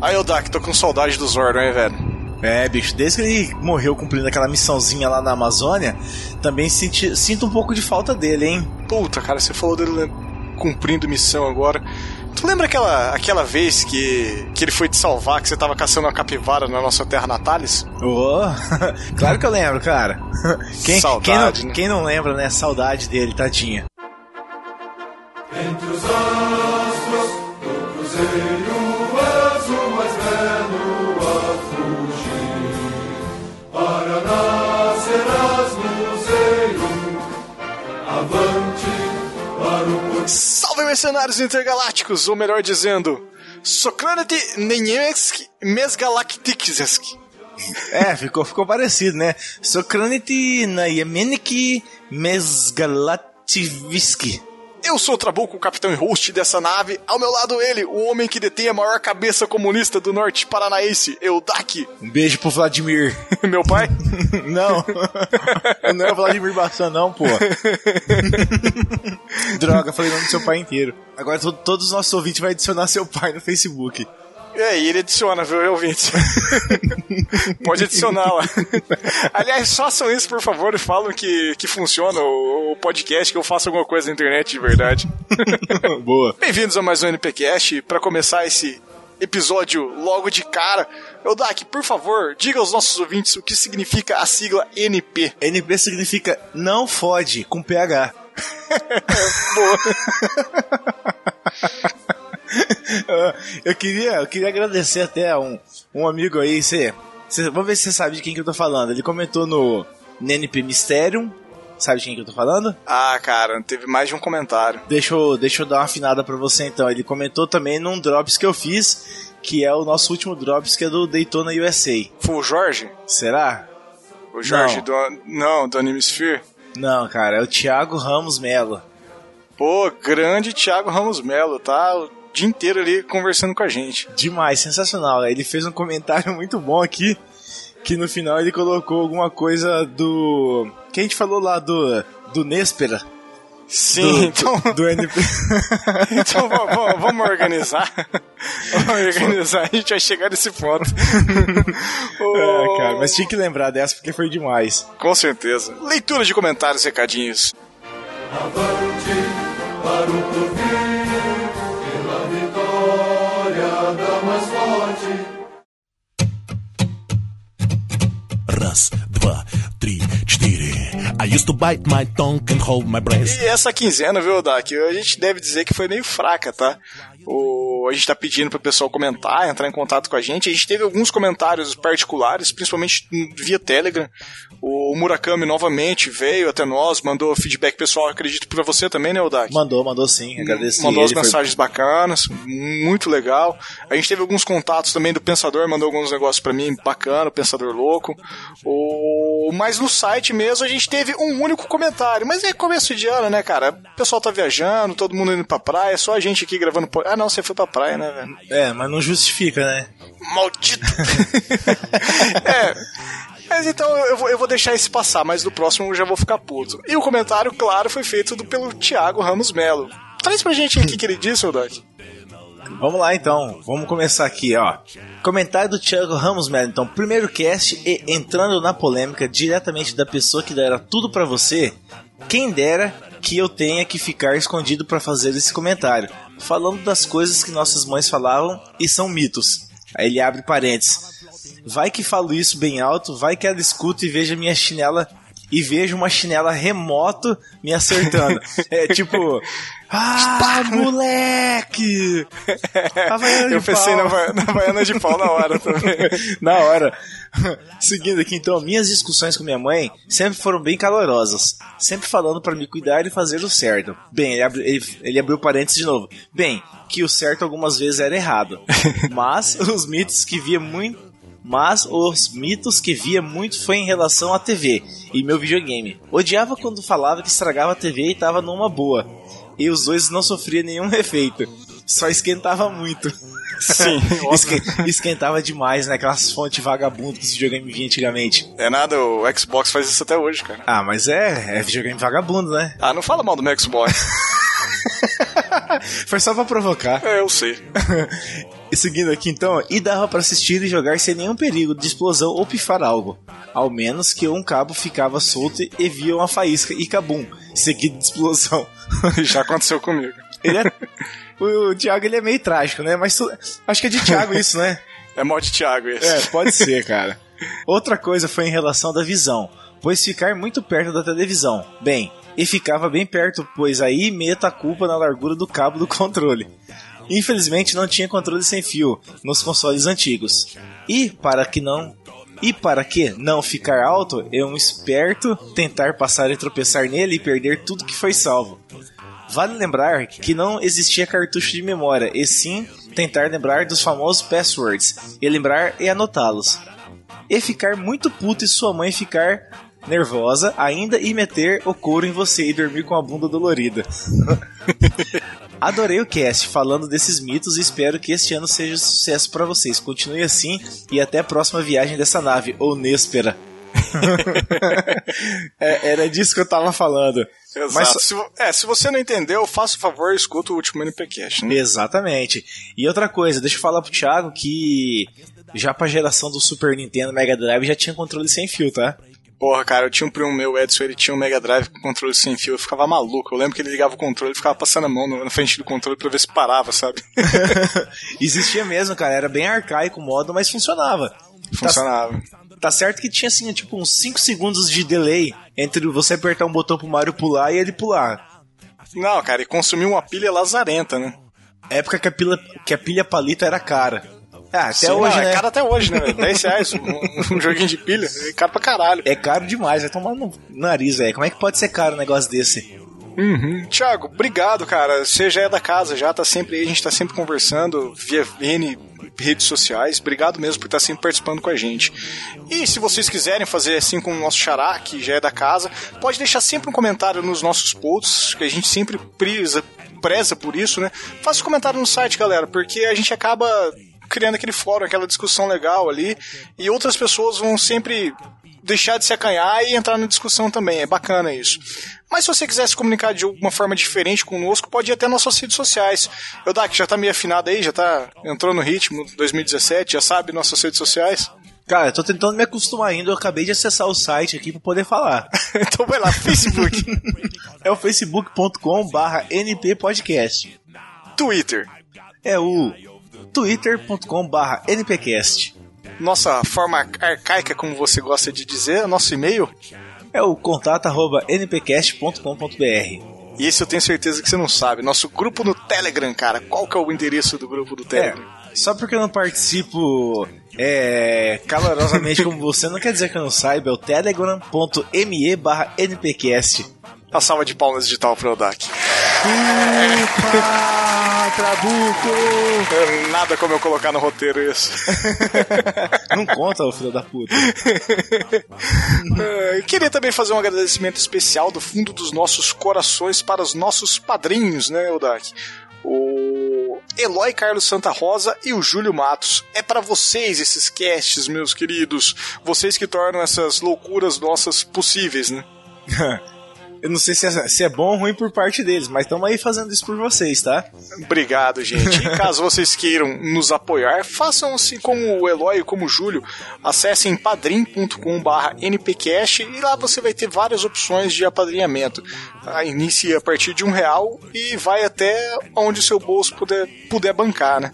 Aí, o Dak, tô com saudade do Zordon, hein, velho? É, bicho, desde que ele morreu cumprindo aquela missãozinha lá na Amazônia, também senti, sinto um pouco de falta dele, hein? Puta, cara, você falou dele cumprindo missão agora. Tu lembra aquela, aquela vez que, que ele foi te salvar, que você tava caçando uma capivara na nossa terra natalis? Oh, claro que eu lembro, cara. Quem, Saudade, quem não, né? quem não lembra, né? Saudade dele, tadinha. Entre os astros do cruzeiro Salve, mercenários intergalácticos! Ou melhor dizendo, Socranete Nenyesk Mesgalactikizesk. É, ficou, ficou parecido, né? Sokranity na Yemeniki Mesgalativisky. Eu sou o Trabuco, o capitão e host dessa nave. Ao meu lado ele, o homem que detém a maior cabeça comunista do norte paranaense, Eudak. Um beijo pro Vladimir. Meu pai? Não, não é o Vladimir Bassan, não, pô. Droga, falei o nome do seu pai inteiro. Agora to- todos os nossos ouvintes vão adicionar seu pai no Facebook. É, e ele adiciona, viu, ouvinte? Pode adicionar lá. Aliás, façam isso, por favor, e falam que, que funciona o, o podcast, que eu faço alguma coisa na internet de verdade. Boa. Bem-vindos a mais um NPcast. Para começar esse episódio logo de cara, Eudak, por favor, diga aos nossos ouvintes o que significa a sigla NP. NP significa não fode com PH. Ah, eu queria, eu queria agradecer até um, um amigo aí, você, você- vamos ver se você sabe de quem que eu tô falando. Ele comentou no, no NP Mysterium, sabe de quem que eu tô falando? Ah, cara, teve mais de um comentário. Deixa eu, deixa eu dar uma afinada pra você então. Ele comentou também num Drops que eu fiz, que é o nosso último Drops, que é do Daytona USA. Foi o Jorge? Será? O Jorge Não. do. Não, do Animesphere? Não, cara, é o Thiago Ramos Melo. Pô, grande Thiago Ramos Melo, tá? O dia inteiro ali conversando com a gente. Demais, sensacional. Ele fez um comentário muito bom aqui, que no final ele colocou alguma coisa do... Que a gente falou lá do, do Néspera. Sim, do, então. do, do NP. Então v- v- vamos organizar. Vamos organizar, a gente vai chegar nesse ponto. É, cara, mas tinha que lembrar dessa porque foi demais. Com certeza. Leitura de comentários, recadinhos. avante para o porvir Раз, два, три, четыре. I used to bite my tongue and hold my breath. E essa quinzena, viu, Dak? A gente deve dizer que foi meio fraca, tá? O, a gente tá pedindo pro pessoal comentar, entrar em contato com a gente. A gente teve alguns comentários particulares, principalmente via Telegram. O Murakami novamente veio até nós, mandou feedback pessoal, acredito pra você também, né, Odak? Mandou, mandou sim, agradeci. mandou as ele, foi- mensagens bacanas, muito legal. A gente teve alguns contatos também do Pensador, mandou alguns negócios pra mim, bacana, o Pensador Louco. O... Mas no site mesmo a gente teve um único comentário. Mas é começo de ano, né, cara? O pessoal tá viajando, todo mundo indo pra praia, só a gente aqui gravando. Ah, não, você foi pra praia, né, velho? É, mas não justifica, né? Maldito! é. Mas então eu vou, eu vou deixar esse passar, mas no próximo eu já vou ficar puto. E o comentário, claro, foi feito do, pelo Thiago Ramos Melo. Traz pra gente o que que ele disse, Odak. Vamos lá então, vamos começar aqui, ó. Comentário do Thiago Ramos Melo. Então, primeiro cast e entrando na polêmica diretamente da pessoa que dera tudo pra você. Quem dera que eu tenha que ficar escondido pra fazer esse comentário, falando das coisas que nossas mães falavam e são mitos. Aí ele abre parênteses. Vai que falo isso bem alto, vai que ela escuta e veja minha chinela e veja uma chinela remoto me acertando. é tipo, ah, moleque! Havaiana Eu de pensei pau. na, na Havaiana de pau na hora também. Na hora. Seguindo aqui, então, minhas discussões com minha mãe sempre foram bem calorosas. Sempre falando pra me cuidar e fazer o certo. Bem, ele, abri- ele, ele abriu parênteses de novo. Bem, que o certo algumas vezes era errado. Mas os mitos que via muito. Mas os mitos que via muito foi em relação à TV e meu videogame. Odiava quando falava que estragava a TV e tava numa boa. E os dois não sofriam nenhum efeito. Só esquentava muito. Sim, Esque- esquentava demais, né? Aquelas fontes vagabundas que esse videogame vinha antigamente. É nada, o Xbox faz isso até hoje, cara. Ah, mas é, é videogame vagabundo, né? Ah, não fala mal do meu Xbox. Foi só pra provocar. é, eu sei. E seguindo aqui então, e dava pra assistir e jogar sem nenhum perigo de explosão ou pifar algo. Ao menos que um cabo ficava solto e via uma faísca e cabum, seguido de explosão. Já aconteceu comigo. Ele é, o, o Thiago ele é meio trágico, né? Mas tu- acho que é de Thiago isso, né? É mod de Thiago esse. É, pode ser, cara. Outra coisa foi em relação da visão, pois ficar muito perto da televisão. Bem, e ficava bem perto, pois aí meto a culpa na largura do cabo do controle. Infelizmente não tinha controle sem fio nos consoles antigos. E para que não e para que não ficar alto, é um esperto tentar passar e tropeçar nele e perder tudo que foi salvo. Vale lembrar que não existia cartucho de memória, e sim tentar lembrar dos famosos passwords, e lembrar e anotá-los. E ficar muito puto e sua mãe ficar nervosa ainda e meter o couro em você e dormir com a bunda dolorida. Adorei o cast falando desses mitos e espero que este ano seja um sucesso pra vocês. Continue assim e até a próxima viagem dessa nave, ou Néspera. É, era disso que eu tava falando. Exato. Mas- se, é, se você não entendeu, faça o favor, escuta o último NPcast, né? Exatamente. E outra coisa, deixa eu falar pro Thiago que já pra geração do Super Nintendo Mega Drive já tinha controle sem fio, tá? Porra, cara, eu tinha um primo meu, Edson, ele tinha um Mega Drive com controle sem fio, eu ficava maluco. Eu lembro que ele ligava o controle e ficava passando a mão na frente do controle pra ver se parava, sabe? Existia mesmo, cara, era bem arcaico o modo, mas funcionava. Funcionava. Tá certo que tinha assim, tipo, uns 5 segundos de delay entre você apertar um botão pro Mario pular e ele pular. Não, cara, e consumiu uma pilha lazarenta, né? Época que a pilha, que a pilha palito era cara. Ah, até Sim, hoje, não, né? É caro até hoje, né? velho? 10 reais um, um joguinho de pilha. É caro pra caralho. É caro demais, vai tomar no nariz, velho. Como é que pode ser caro um negócio desse? Tiago, obrigado, cara. Você já é da casa, já tá sempre aí, a gente tá sempre conversando via N redes sociais. Obrigado mesmo por estar sempre participando com a gente. E se vocês quiserem fazer assim com o nosso xará, que já é da casa, pode deixar sempre um comentário nos nossos posts, que a gente sempre preza, preza por isso, né? Faça um comentário no site, galera, porque a gente acaba criando aquele fórum, aquela discussão legal ali, e outras pessoas vão sempre deixar de se acanhar e entrar na discussão também. É bacana isso. Mas se você quiser se comunicar de alguma forma diferente conosco, pode ir até nossas redes sociais. Eu que já tá meio afinado aí, já tá entrou no ritmo 2017, já sabe nossas redes sociais. Cara, eu tô tentando me acostumar ainda, eu acabei de acessar o site aqui pra poder falar. então vai lá, Facebook, É o facebook.com barra nppodcast. Twitter, É o twitter.com barra npcast. nossa forma arcaica, como você gosta de dizer, nosso e-mail. É o contato arroba npcast.com.br. E esse eu tenho certeza que você não sabe. Nosso grupo no Telegram, cara. Qual que é o endereço do grupo do É, Telegram? só porque eu não participo é, calorosamente como você, não quer dizer que eu não saiba, é o telegram.me barra npcast. A salva de palmas digital pro Odak. Upa, Trabuco! Nada como eu colocar no roteiro isso. Não conta, ô filho da puta. Queria também fazer um agradecimento especial do fundo dos nossos corações para os nossos padrinhos, né, Odak? O Eloy Carlos Santa Rosa e o Júlio Matos. É para vocês esses casts, meus queridos. Vocês que tornam essas loucuras nossas possíveis, né? Eu não sei se é, se é bom ou ruim por parte deles, mas estamos aí fazendo isso por vocês, tá? Obrigado, gente. E caso vocês queiram nos apoiar, façam assim como o Eloy como o Júlio. Acessem padrim.com.br npcast e lá você vai ter várias opções de apadrinhamento. Ah, Inicia a partir de um real e vai até onde o seu bolso puder, puder bancar, né?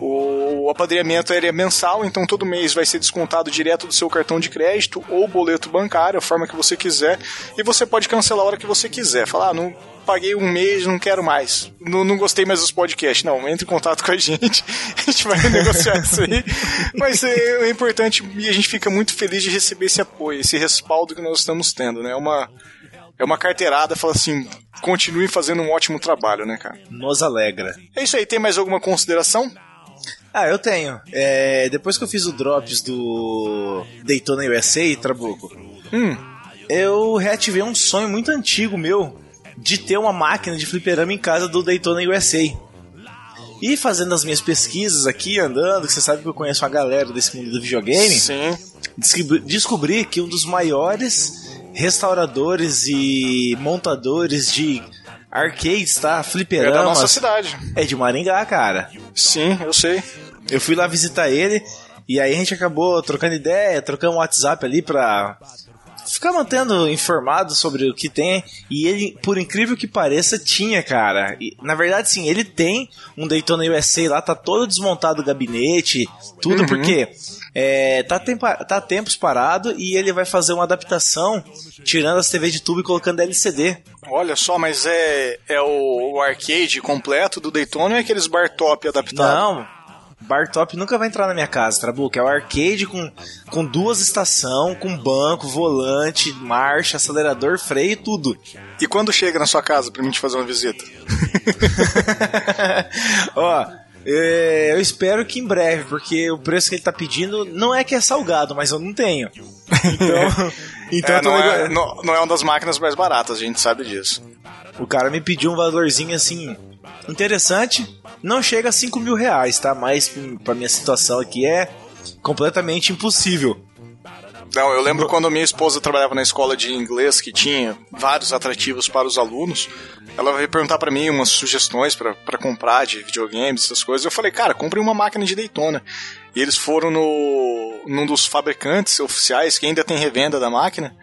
O apadrinhamento é mensal, então todo mês vai ser descontado direto do seu cartão de crédito ou boleto bancário, a forma que você quiser, e você pode cancelar a hora que você quiser. Falar, ah, não paguei um mês, não quero mais, não, não gostei mais dos podcasts. Não, entre em contato com a gente, a gente vai negociar isso aí. Mas é, é importante e a gente fica muito feliz de receber esse apoio, esse respaldo que nós estamos tendo, né? É uma, é uma carteirada, fala assim, continue fazendo um ótimo trabalho, né, cara? Nos alegra. É isso aí, tem mais alguma consideração? Ah, eu tenho. É, depois que eu fiz o Drops do Daytona USA, Trabuco, Hum, eu reativei um sonho muito antigo meu de ter uma máquina de fliperama em casa do Daytona USA. E fazendo as minhas pesquisas aqui, andando, que você sabe que eu conheço uma galera desse mundo do videogame, sim. descobri, descobri que um dos maiores restauradores e montadores de arcades, tá? É Fliperamas. da nossa cidade. É de Maringá, cara. Sim, eu sei. Eu fui lá visitar ele e aí a gente acabou trocando ideia, trocando um WhatsApp ali pra ficar mantendo informado sobre o que tem. E ele, por incrível que pareça, tinha, cara. E, na verdade, sim, ele tem um Daytona USA lá, tá todo desmontado o gabinete, tudo Uhum. porque é, tá, tempa, tá tempos parado e ele vai fazer uma adaptação, tirando as TV de tubo e colocando LCD. Olha só, mas é, é o, o arcade completo do Daytona ou é aqueles bar top adaptados? Não, Bar Top nunca vai entrar na minha casa, Trabuco. É o arcade com, com duas estações, com banco, volante, marcha, acelerador, freio e tudo. E quando chega na sua casa pra mim te fazer uma visita? Ó, é, eu espero que em breve, porque o preço que ele tá pedindo não é que é salgado, mas eu não tenho. Então, então É, eu tô não, é, nego- não, não é uma das máquinas mais baratas, a gente sabe disso. o cara me pediu um valorzinho assim interessante. Não chega a 5 mil reais, tá? Mas pra minha situação aqui é completamente impossível. Não, eu lembro quando minha esposa trabalhava na escola de inglês que tinha vários atrativos para os alunos. Ela veio perguntar para mim umas sugestões para comprar de videogames, essas coisas. Eu falei, cara, compre uma máquina de Daytona. E eles foram no num dos fabricantes oficiais que ainda tem revenda da máquina.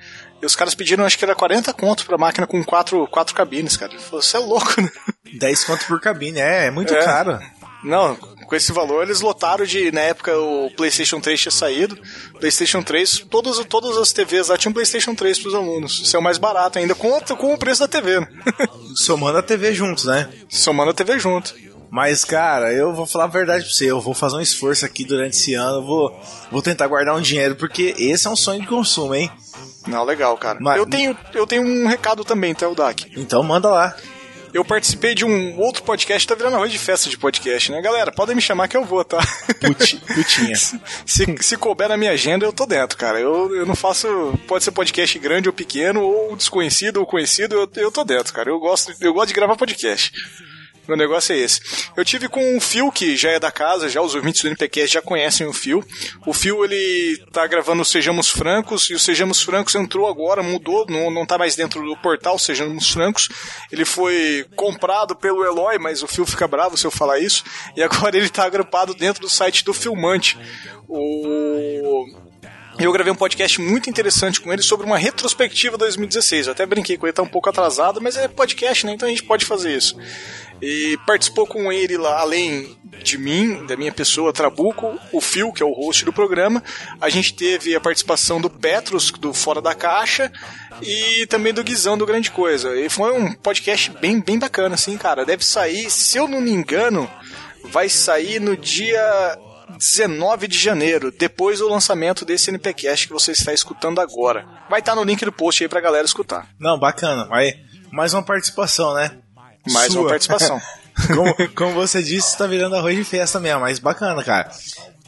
E os caras pediram, acho que era 40 conto pra máquina com quatro, quatro cabines, cara. Você é louco, né? 10 conto por cabine, é, é muito É. caro. Não, com esse valor eles lotaram de. Na época o PlayStation 3 tinha saído. PlayStation 3, todas, todas as TVs lá tinham PlayStation 3 pros alunos. Isso é o mais barato ainda, com, com o preço da TV. né? Somando a TV juntos, né? Somando a TV junto. Mas, cara, eu vou falar a verdade pra você. Eu vou fazer um esforço aqui durante esse ano. Eu vou, vou tentar guardar um dinheiro, porque esse é um sonho de consumo, hein? Não, legal, cara. Mas- Eu, tenho, eu tenho um recado também, tá, o Dak? Então manda lá. Eu participei de um outro podcast, tá virando arroz de festa de podcast, né? Galera, podem me chamar que eu vou, tá? Puti- putinha. se, se couber na minha agenda, eu tô dentro, cara. Eu, eu não faço. Pode ser podcast grande ou pequeno, ou desconhecido ou conhecido, eu, eu tô dentro, cara. Eu gosto, eu gosto de gravar podcast. Meu negócio é esse. Eu tive com o Phil, que já é da casa, já os ouvintes do NPCast já conhecem o Phil. O Phil, ele tá gravando o Sejamos Francos, e o Sejamos Francos entrou agora, mudou, não, não tá mais dentro do portal Sejamos Francos. Ele foi comprado pelo Eloy, mas o Phil fica bravo se eu falar isso. E agora ele tá agrupado dentro do site do Filmante. O... Eu gravei um podcast muito interessante com ele sobre uma retrospectiva 2016. Eu até brinquei com ele, tá um pouco atrasado, mas é podcast, né? Então a gente pode fazer isso. E participou com ele lá, além de mim, da minha pessoa, Trabuco, o Phil, que é o host do programa. A gente teve a participação do Petros, do Fora da Caixa, e também do Guizão, do Grande Coisa. E foi um podcast bem, bem bacana, assim, cara. Deve sair, se eu não me engano, vai sair no dia 19 de janeiro, depois do lançamento desse NPcast que você está escutando agora. Vai estar no link do post aí pra galera escutar. Não, bacana. Vai mais uma participação, né? Mais Sua. uma participação. como, como você disse, tá virando arroz de festa mesmo, mas bacana, cara.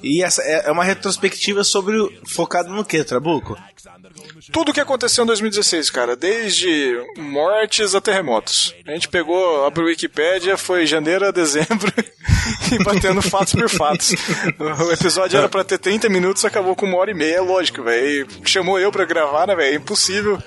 E essa é é uma retrospectiva sobre o, focado no que, Trabuco? Tudo o que aconteceu em 2016, cara, desde mortes a terremotos. A gente pegou, abriu o Wikipédia, foi janeiro a dezembro e batendo fatos por fatos. O episódio era pra ter 30 minutos, acabou com uma hora e meia, é lógico, velho. Chamou eu pra gravar, né, velho? É impossível.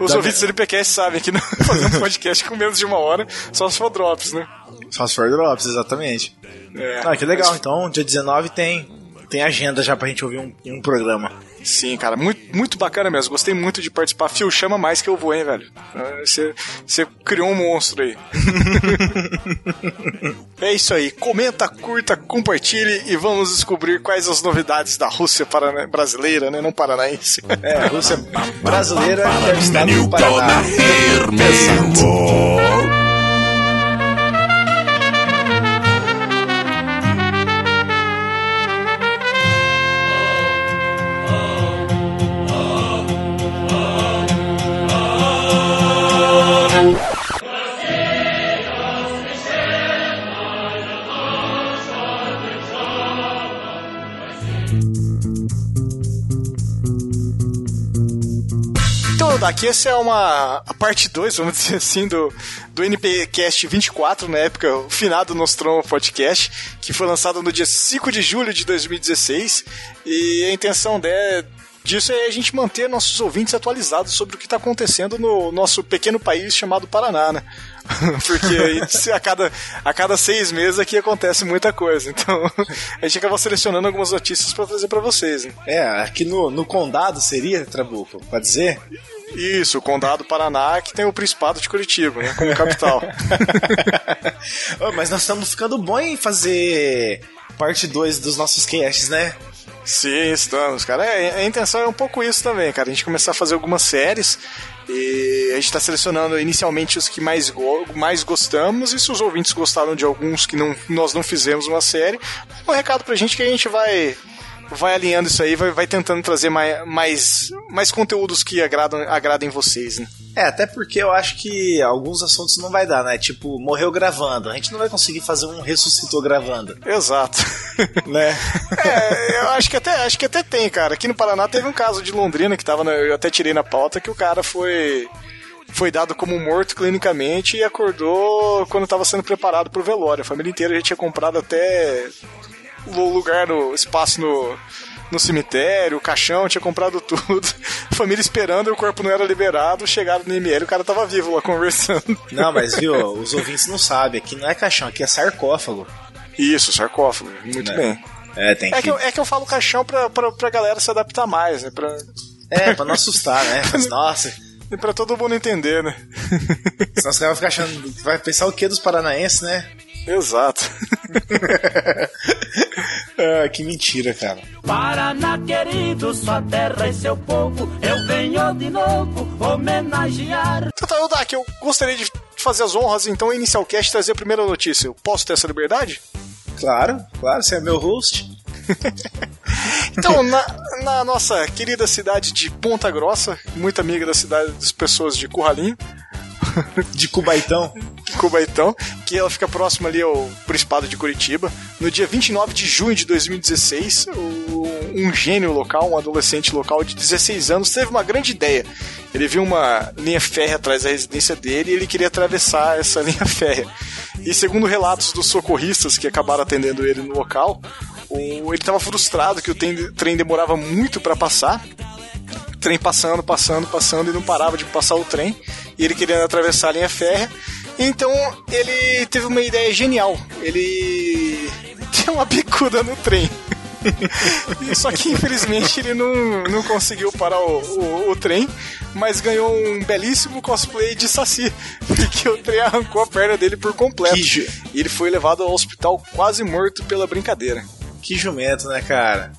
Os Tá ouvintes do LPcast sabem que não fazer um podcast com menos de uma hora, só se for drops, né? Só se for drops, exatamente. É, Ah, que legal. mas- Então, dia 19 tem, tem agenda já pra gente ouvir um, um programa. Sim, cara, muito, muito bacana mesmo. Gostei muito de participar. Fio, chama mais que eu vou, hein, velho. Ah, Você, você criou um monstro aí. é isso aí. Comenta, curta, compartilhe e vamos descobrir quais as novidades da Rússia parana- brasileira, né? Não paranaense. É, a Rússia brasileira que o estado You do Paraná. Daqui essa é uma a parte 2, vamos dizer assim, do, do NPcast 24, na época, o finado Nostromo Podcast, que foi lançado no dia 5 de julho de 2016. E a intenção de, disso é a gente manter nossos ouvintes atualizados sobre o que está acontecendo no nosso pequeno país chamado Paraná, né? Porque se a, cada, a cada seis meses aqui acontece muita coisa. Então a gente acaba selecionando algumas notícias pra trazer pra vocês. Né? É, aqui no, no condado seria, Trabuco, pode dizer? Isso, o Condado Paraná, que tem o Principado de Curitiba, né, como capital. Ô, mas nós estamos ficando bom em fazer parte 2 dos nossos casts, né? Sim, estamos, cara. É, a intenção é um pouco isso também, cara. A gente começar a fazer algumas séries e a gente está selecionando inicialmente os que mais, go mais gostamos e se os ouvintes gostaram de alguns que não, nós não fizemos uma série, um recado pra gente que a gente vai vai alinhando isso aí, vai, vai tentando trazer mais, mais, mais conteúdos que agradam, agradem vocês, né? É, até porque eu acho que alguns assuntos não vai dar, né? Tipo, morreu gravando. A gente não vai conseguir fazer um ressuscitou gravando. Exato. né? É, eu acho que até acho que até tem, cara. Aqui no Paraná teve um caso de Londrina que tava, na, eu até tirei na pauta que o cara foi foi dado como morto clinicamente e acordou quando estava sendo preparado para o velório. A família inteira já tinha comprado até lugar no espaço no, no cemitério, o caixão, tinha comprado tudo. A família esperando, o corpo não era liberado, chegaram no ML, o cara tava vivo lá conversando. Não, mas viu, os ouvintes não sabem, aqui não é caixão, aqui é sarcófago. Isso, sarcófago, muito É. bem. É, tem É que, eu, é que eu falo caixão pra, pra, pra galera se adaptar mais, né? Pra, É, pra não assustar, né? Mas, nossa, e pra todo mundo entender, né? senão os caras vão ficar achando. Vai pensar o que dos paranaenses, né? Exato. Ah, que mentira, cara. Paraná querido, sua terra e seu povo, eu venho de novo homenagear. Então tá, eu, Dak, eu gostaria de fazer as honras, então, iniciar o cast e trazer a primeira notícia. Eu posso ter essa liberdade? Claro, claro, você é meu host. Então, na, na nossa querida cidade de Ponta Grossa, muito amiga da cidade das pessoas de Curralinho, De Cubaitão. Cubaitão, que ela fica próxima ali ao Principado de Curitiba. No dia 29 de junho de 2016, o- um gênio local, um adolescente local de 16 anos, teve uma grande ideia. Ele viu uma linha férrea atrás da residência dele e ele queria atravessar essa linha férrea. E segundo relatos dos socorristas que acabaram atendendo ele no local, ele estava frustrado que o trem demorava muito para passar trem passando, passando, passando e não parava de passar o trem. E ele queria atravessar a linha férrea. Então ele teve uma ideia genial. Ele deu uma bicuda no trem. Só que infelizmente ele não, não conseguiu parar o, o, o trem, mas ganhou um belíssimo cosplay de Saci, porque o trem arrancou a perna dele por completo. E ele foi levado ao hospital quase morto pela brincadeira. Que jumento, né, cara?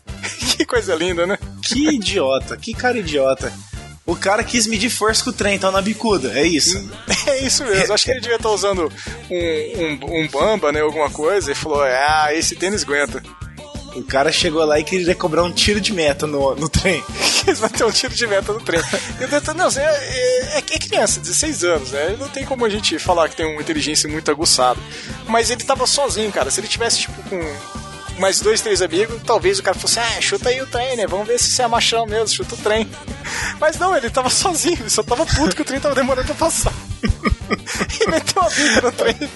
Que coisa linda, né? Que idiota, que cara idiota. O cara quis medir força com o trem, então na bicuda, é isso. É isso mesmo. Acho que ele devia estar usando um, um, um bamba, né? Alguma coisa, e falou: Ah, esse tênis aguenta. O cara chegou lá e queria cobrar um tiro de meta no, no trem. Eles vão ter um tiro de meta no trem. Eu não, é, é, é criança, 16 anos, né? Não tem como a gente falar que tem uma inteligência muito aguçada. Mas ele tava sozinho, cara. Se ele tivesse, tipo, com mais dois, três amigos, talvez o cara fosse, ah, chuta aí o trem, né? Vamos ver se você é machão mesmo, chuta o trem. Mas não, ele tava sozinho, ele só tava puto que o trem tava demorando pra passar. e meteu a bica no trem.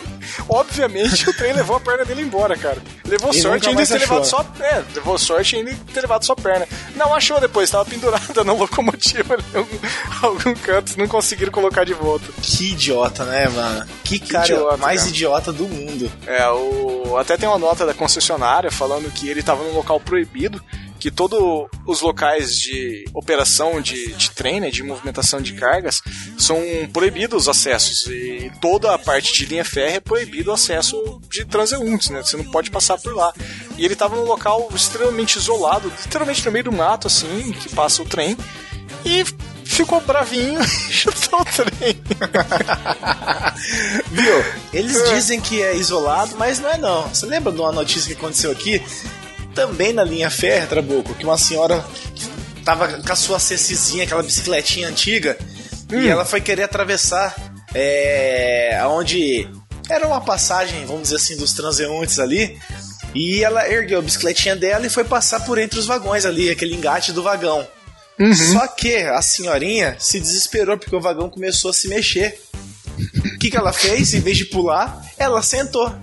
Obviamente o trem levou a perna dele embora, cara. Levou E sorte ainda ter levado só. É, levou sorte ainda ter levado só perna. Não achou depois, tava pendurada na locomotiva em algum, algum canto, não conseguiram colocar de volta. Que idiota, né, mano? Que cara idiota, mais cara. idiota do mundo. É, o... até tem uma nota da concessionária falando que ele tava num local proibido, que todos os locais de operação de, de trem, né, de movimentação de cargas, são proibidos os acessos. E toda a parte de linha férrea é proibido o acesso de transeuntes, né? Você não pode passar por lá. E ele tava num local extremamente isolado, literalmente no meio do mato, assim, que passa o trem, e ficou bravinho e chutou o trem. Viu? Eles dizem que é isolado, mas não é não. Você lembra de uma notícia que aconteceu aqui? Também na linha férrea, Trabuco, que uma senhora tava com a sua cecizinha, aquela bicicletinha antiga, e ela foi querer atravessar é, onde era uma passagem, vamos dizer assim, dos transeuntes ali. E ela ergueu a bicicletinha dela e foi passar por entre os vagões ali, aquele engate do vagão. Só que a senhorinha se desesperou porque o vagão começou a se mexer. O que, que ela fez? Em vez de pular, ela sentou.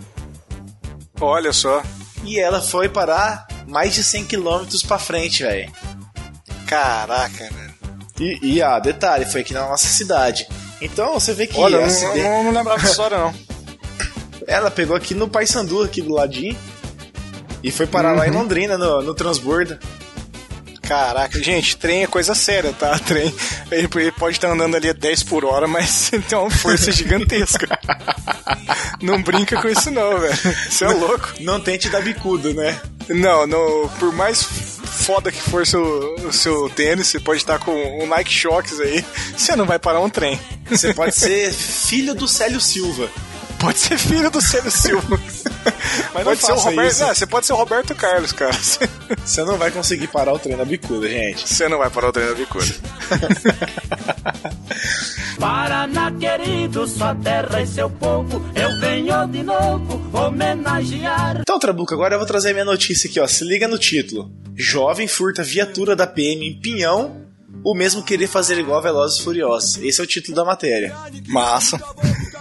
Olha só. E ela foi parar mais de 100 km pra frente, velho. Caraca, velho. E, e ah, detalhe, foi aqui na nossa cidade. Então você vê que Olha, eu não, acidente- não, não lembrava dessa história, não. ela pegou aqui no Paysandu, aqui do ladinho, e foi parar lá em Uhum. Londrina, no, no transbordo. Caraca, gente, trem é coisa séria, tá? Trem, ele, pode estar andando ali a 10 por hora, mas tem uma força gigantesca. Não brinca com isso não, velho. Você é louco. Não tente dar bicudo, né? Não, no, por mais foda que for seu, o seu tênis, você pode estar com um Nike Shocks aí, você não vai parar um trem. Você pode ser filho do Célio Silva. Pode ser filho do Célio Silva. Mas não pode ser o Roberto. isso. Não, você pode ser o Roberto Carlos, cara. Você, não vai conseguir parar o trem na bicuda, gente. você não vai parar o trem da bicuda. Paraná querido, sua terra e seu povo, eu venho de novo homenagear. Então, Trabuco, agora eu vou trazer a minha notícia aqui, ó. Se liga no título. Jovem furta viatura da PM em Pinhão, o mesmo querer fazer igual a Velozes e Furiosos. Esse é o título da matéria. Massa.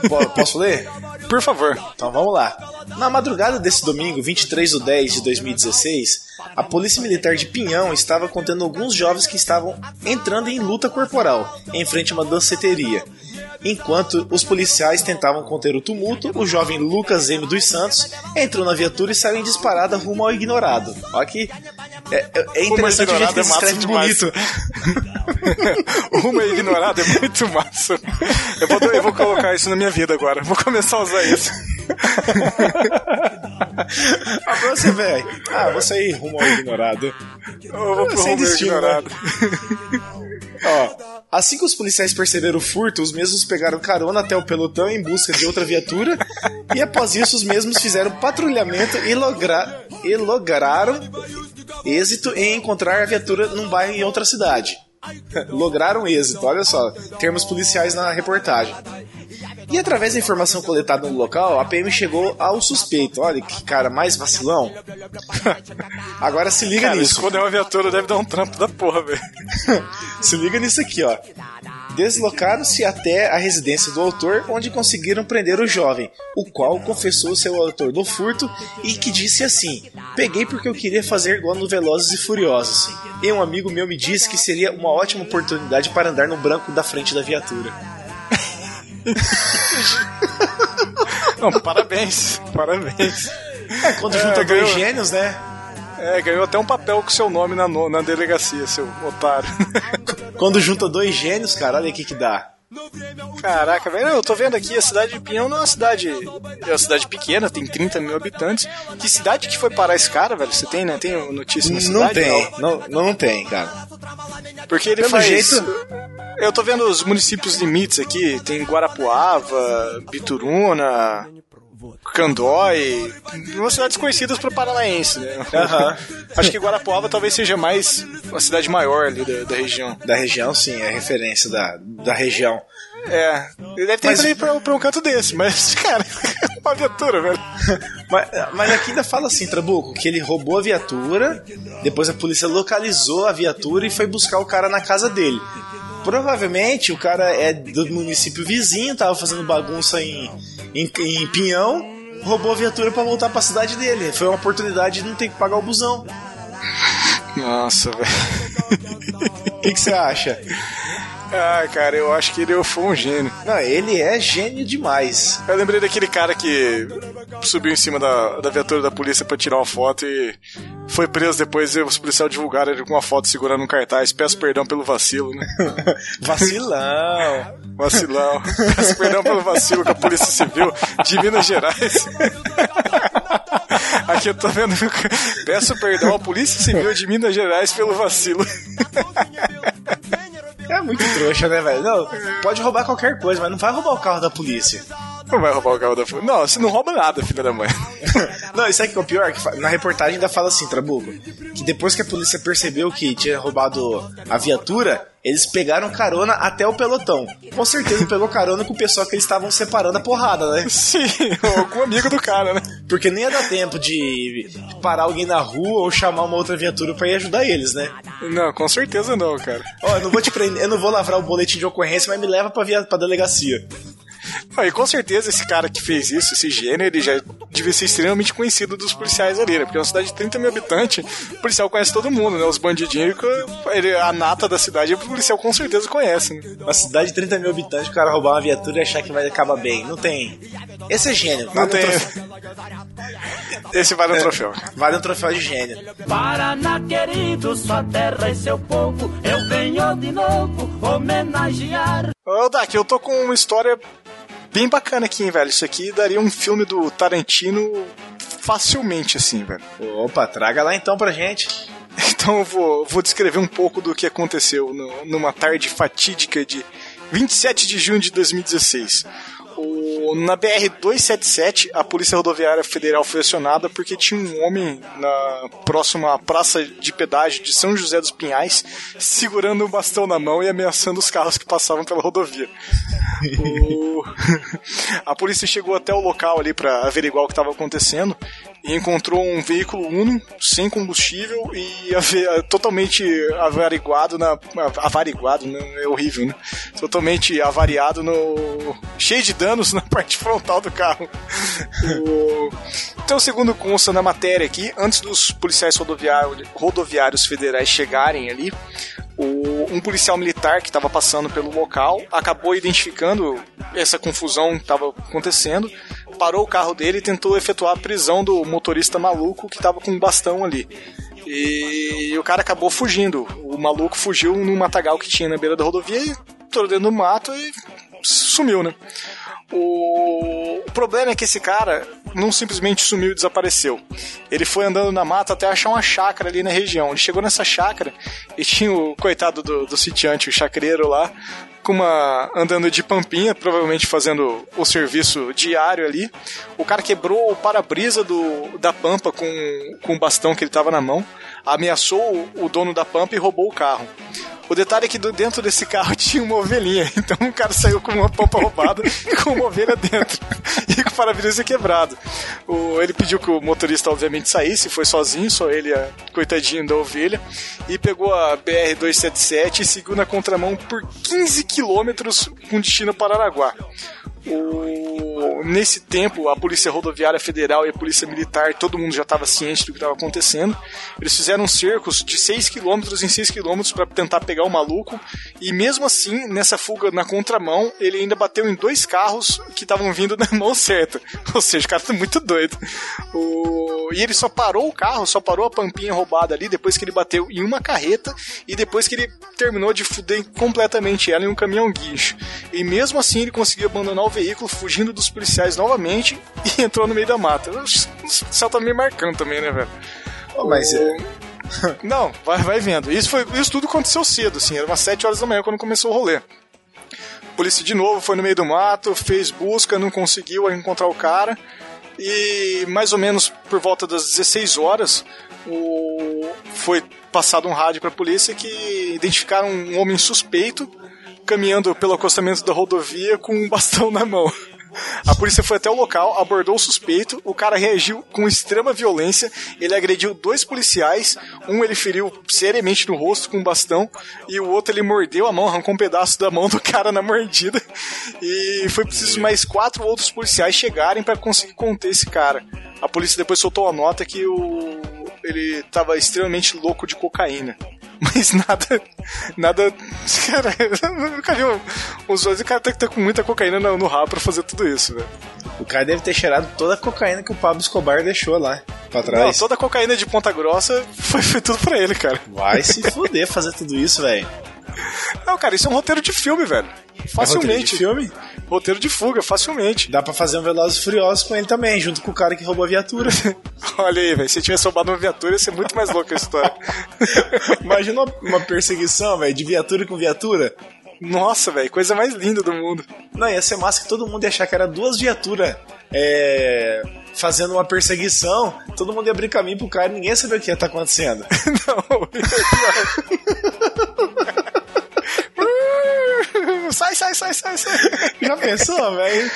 Po- Posso ler? Por favor. Então vamos lá. Na madrugada desse domingo, 23 de 10 de 2016, a Polícia Militar de Pinhão estava contendo alguns jovens que estavam entrando em luta corporal em frente a uma danceteria. Enquanto os policiais tentavam conter o tumulto, o jovem Lucas M. dos Santos entrou na viatura e saiu em disparada rumo ao ignorado. Olha que é, é- é interessante o jeito que ignorado é escrevem demais. bonito. Uma ignorada é muito massa. Eu vou, eu vou colocar isso na minha vida agora. Vou começar a usar isso. Ah, você, velho. Ah, vou sair rumo ao ignorado. Eu vou pro Homer destino, né? ignorado. Ó, assim que os policiais perceberam o furto, os mesmos pegaram carona até o pelotão em busca de outra viatura e após isso os mesmos fizeram patrulhamento e, logra e lograram êxito em encontrar a viatura num bairro em outra cidade. lograram êxito, olha só, termos policiais na reportagem. E através da informação coletada no local, a PM chegou ao suspeito. Olha que cara mais vacilão. Agora se liga Cara, nisso. esconder uma viatura deve dar um trampo da porra, velho. Se liga nisso aqui, ó. Deslocaram-se até a residência do autor, onde conseguiram prender o jovem, o qual confessou ser o autor do furto e que disse assim: Peguei porque eu queria fazer igual no Velozes e Furiosos. E um amigo meu me disse que seria uma ótima oportunidade para andar no branco da frente da viatura. Não, parabéns. Parabéns. É, quando É, junta dois ganhou. gênios, né? É, ganhou até um papel com seu nome na, no- na delegacia, seu otário. Quando junta dois gênios, cara, olha o que dá. Caraca, velho, eu tô vendo aqui, a cidade de Pinhão não é uma cidade. É uma cidade pequena, tem 30 mil habitantes. Que cidade que foi parar esse cara, velho? Você tem, né? Tem notícia na Não cidade? tem, não, não tem, cara. Porque ele Pelo faz. jeito- Eu tô vendo os municípios limites aqui, tem Guarapuava, Bituruna, Candói, umas cidades conhecidas para paranaense, né? Aham. Acho que Guarapuava talvez seja mais uma cidade maior ali da, da região. Da região, sim, é referência da, da região. É, ele deve ter Mas- ido pra, pra um canto desse, mas, cara, uma viatura, velho. Mas, mas aqui ainda fala assim, Trabuco, que ele roubou a viatura, depois a polícia localizou a viatura e foi buscar o cara na casa dele. Provavelmente o cara é do município vizinho, tava fazendo bagunça em, em, em Pinhão, roubou a viatura pra voltar pra cidade dele. Foi uma oportunidade de não ter que pagar o busão. Nossa, velho. O que você acha? Ah, cara, eu acho que ele foi um gênio. Não, ele é gênio demais. Eu lembrei daquele cara que subiu em cima da, da viatura da polícia pra tirar uma foto e foi preso depois e os policiais divulgaram ele com uma foto segurando um cartaz. Peço perdão pelo vacilo, né? Vacilão. Vacilão. Peço perdão pelo vacilo com a Polícia Civil de Minas Gerais. Aqui eu tô vendo. Peço perdão à Polícia Civil de Minas Gerais pelo vacilo. É muito trouxa, né, velho? Não, pode roubar qualquer coisa, mas não vai roubar o carro da polícia. Não vai roubar o carro da polícia. Não, você não rouba nada, filha da mãe. Não, isso aqui que é o pior, que na reportagem ainda fala assim, Trabuco, que depois que a polícia percebeu que tinha roubado a viatura, eles pegaram carona até o pelotão. Com certeza pegou carona com o pessoal que eles estavam separando a porrada, né? Sim, algum amigo do cara, né? Porque nem ia dar tempo de parar alguém na rua ou chamar uma outra viatura pra ir ajudar eles, né? Não, com certeza não, cara. Ó, eu não vou te prender, eu não vou lavrar o boletim de ocorrência, mas me leva pra, via, pra delegacia. E com certeza esse cara que fez isso, esse gênio, ele já devia ser extremamente conhecido dos policiais ali, né? Porque é uma cidade de 30 mil habitantes, o policial conhece todo mundo, né? Os bandidinhos, ele, a nata da cidade, o policial com certeza conhece, né? Uma cidade de 30 mil habitantes, o cara roubar uma viatura e achar que vai acabar bem. Não tem. Esse é gênio. Não Vale um tem. troféu- Esse vale um troféu. Vale um troféu de gênio. Paraná querido, sua terra e seu povo, eu venho de novo homenagear. Ô, Dak, eu tô com uma história bem bacana aqui, hein, velho. Isso aqui daria um filme do Tarantino facilmente, assim, velho. Opa, traga lá então pra gente. Então eu vou, vou descrever um pouco do que aconteceu no- numa tarde fatídica de 27 de junho de 2016. O- na BR-277, a Polícia Rodoviária Federal foi acionada porque tinha um homem na próxima praça de pedágio de São José dos Pinhais segurando um bastão na mão e ameaçando os carros que passavam pela rodovia. O- a polícia chegou até o local ali para averiguar o que estava acontecendo e encontrou um veículo Uno sem combustível e totalmente avariguado na avariguado, né? é horrível, né? Totalmente avariado no cheio de danos na parte frontal do carro. O- Então, segundo consta na matéria aqui, antes dos policiais rodoviários, rodoviários federais chegarem ali, o- um policial militar que estava passando pelo local acabou identificando essa confusão que estava acontecendo, parou o carro dele e tentou efetuar a prisão do motorista maluco que estava com um bastão ali. E o cara acabou fugindo. O maluco fugiu num matagal que tinha na beira da rodovia e entrou dentro do mato e sumiu, né? O... o problema é que esse cara não simplesmente sumiu e desapareceu. Ele foi andando na mata até achar uma chácara ali na região. Ele chegou nessa chácara e tinha o coitado do, do sitiante, o chacreiro lá, com uma andando de pampinha, provavelmente fazendo o serviço diário ali. O cara quebrou o para-brisa do, da pampa com, com o bastão que ele tava na mão, ameaçou o, o dono da pampa e roubou o carro. O detalhe é que dentro desse carro tinha uma ovelhinha, então o cara saiu com uma pampa roubada e com uma ovelha dentro e com o para-brisa quebrado. O- ele pediu que o motorista, obviamente, saísse, foi sozinho, só ele, a coitadinho da ovelha, e pegou a BR-277 e seguiu na contramão por 15 quilômetros com destino para Araguá. O- Nesse tempo, a Polícia Rodoviária Federal e a Polícia Militar, todo mundo já estava ciente do que estava acontecendo. Eles fizeram cercos de 6 km em 6 km para tentar pegar o maluco. E mesmo assim, nessa fuga na contramão, ele ainda bateu em dois carros que estavam vindo na mão certa. Ou seja, o cara tá muito doido. O- E ele só parou o carro, só parou a pampinha roubada ali depois que ele bateu em uma carreta e depois que ele terminou de fuder completamente ela em um caminhão guincho. E mesmo assim ele conseguiu abandonar o veículo, fugindo dos policiais novamente e entrou no meio da mata. O céu tá meio marcando também, né, velho? Pô, mas é, Não, vai, vai vendo. Isso, foi, isso tudo aconteceu cedo, assim, era umas 7 horas da manhã quando começou o rolê. A polícia de novo foi no meio do mato, fez busca, não conseguiu encontrar o cara. E mais ou menos por volta das 16 horas, o... foi passado um rádio para a polícia que identificaram um homem suspeito caminhando pelo acostamento da rodovia com um bastão na mão. A polícia foi até o local, abordou o suspeito, o cara reagiu com extrema violência, ele agrediu dois policiais, um ele feriu seriamente no rosto com um bastão, e o outro ele mordeu a mão, arrancou um pedaço da mão do cara na mordida, e foi preciso mais quatro outros policiais chegarem para conseguir conter esse cara. A polícia depois soltou a nota que o ele estava extremamente louco de cocaína. Mas nada. Nada. Cara, eu nunca vi um- dois. O cara tem que com muita cocaína no, no rabo pra fazer tudo isso, velho. o cara deve ter cheirado toda a cocaína que o Pablo Escobar deixou lá pra Não, trás. toda a cocaína de Ponta Grossa foi, foi tudo pra ele, cara. Vai se fuder fazer tudo isso, velho. Não, cara, isso é um roteiro de filme, velho. Facilmente. É roteiro de filme? Roteiro de fuga, facilmente. Dá pra fazer um Velozes e Furiosos com ele também, junto com o cara que roubou a viatura. Olha aí, velho. Se tivesse roubado uma viatura, ia ser muito mais louca a história. Imagina uma, uma perseguição, velho, de viatura com viatura. Nossa, velho, coisa mais linda do mundo. Não, ia ser massa que todo mundo ia achar que era duas viaturas é, fazendo uma perseguição. Todo mundo ia abrir caminho pro cara e ninguém ia saber o que ia estar acontecendo. Não. sai, sai, sai, sai, sai. Já pensou, velho?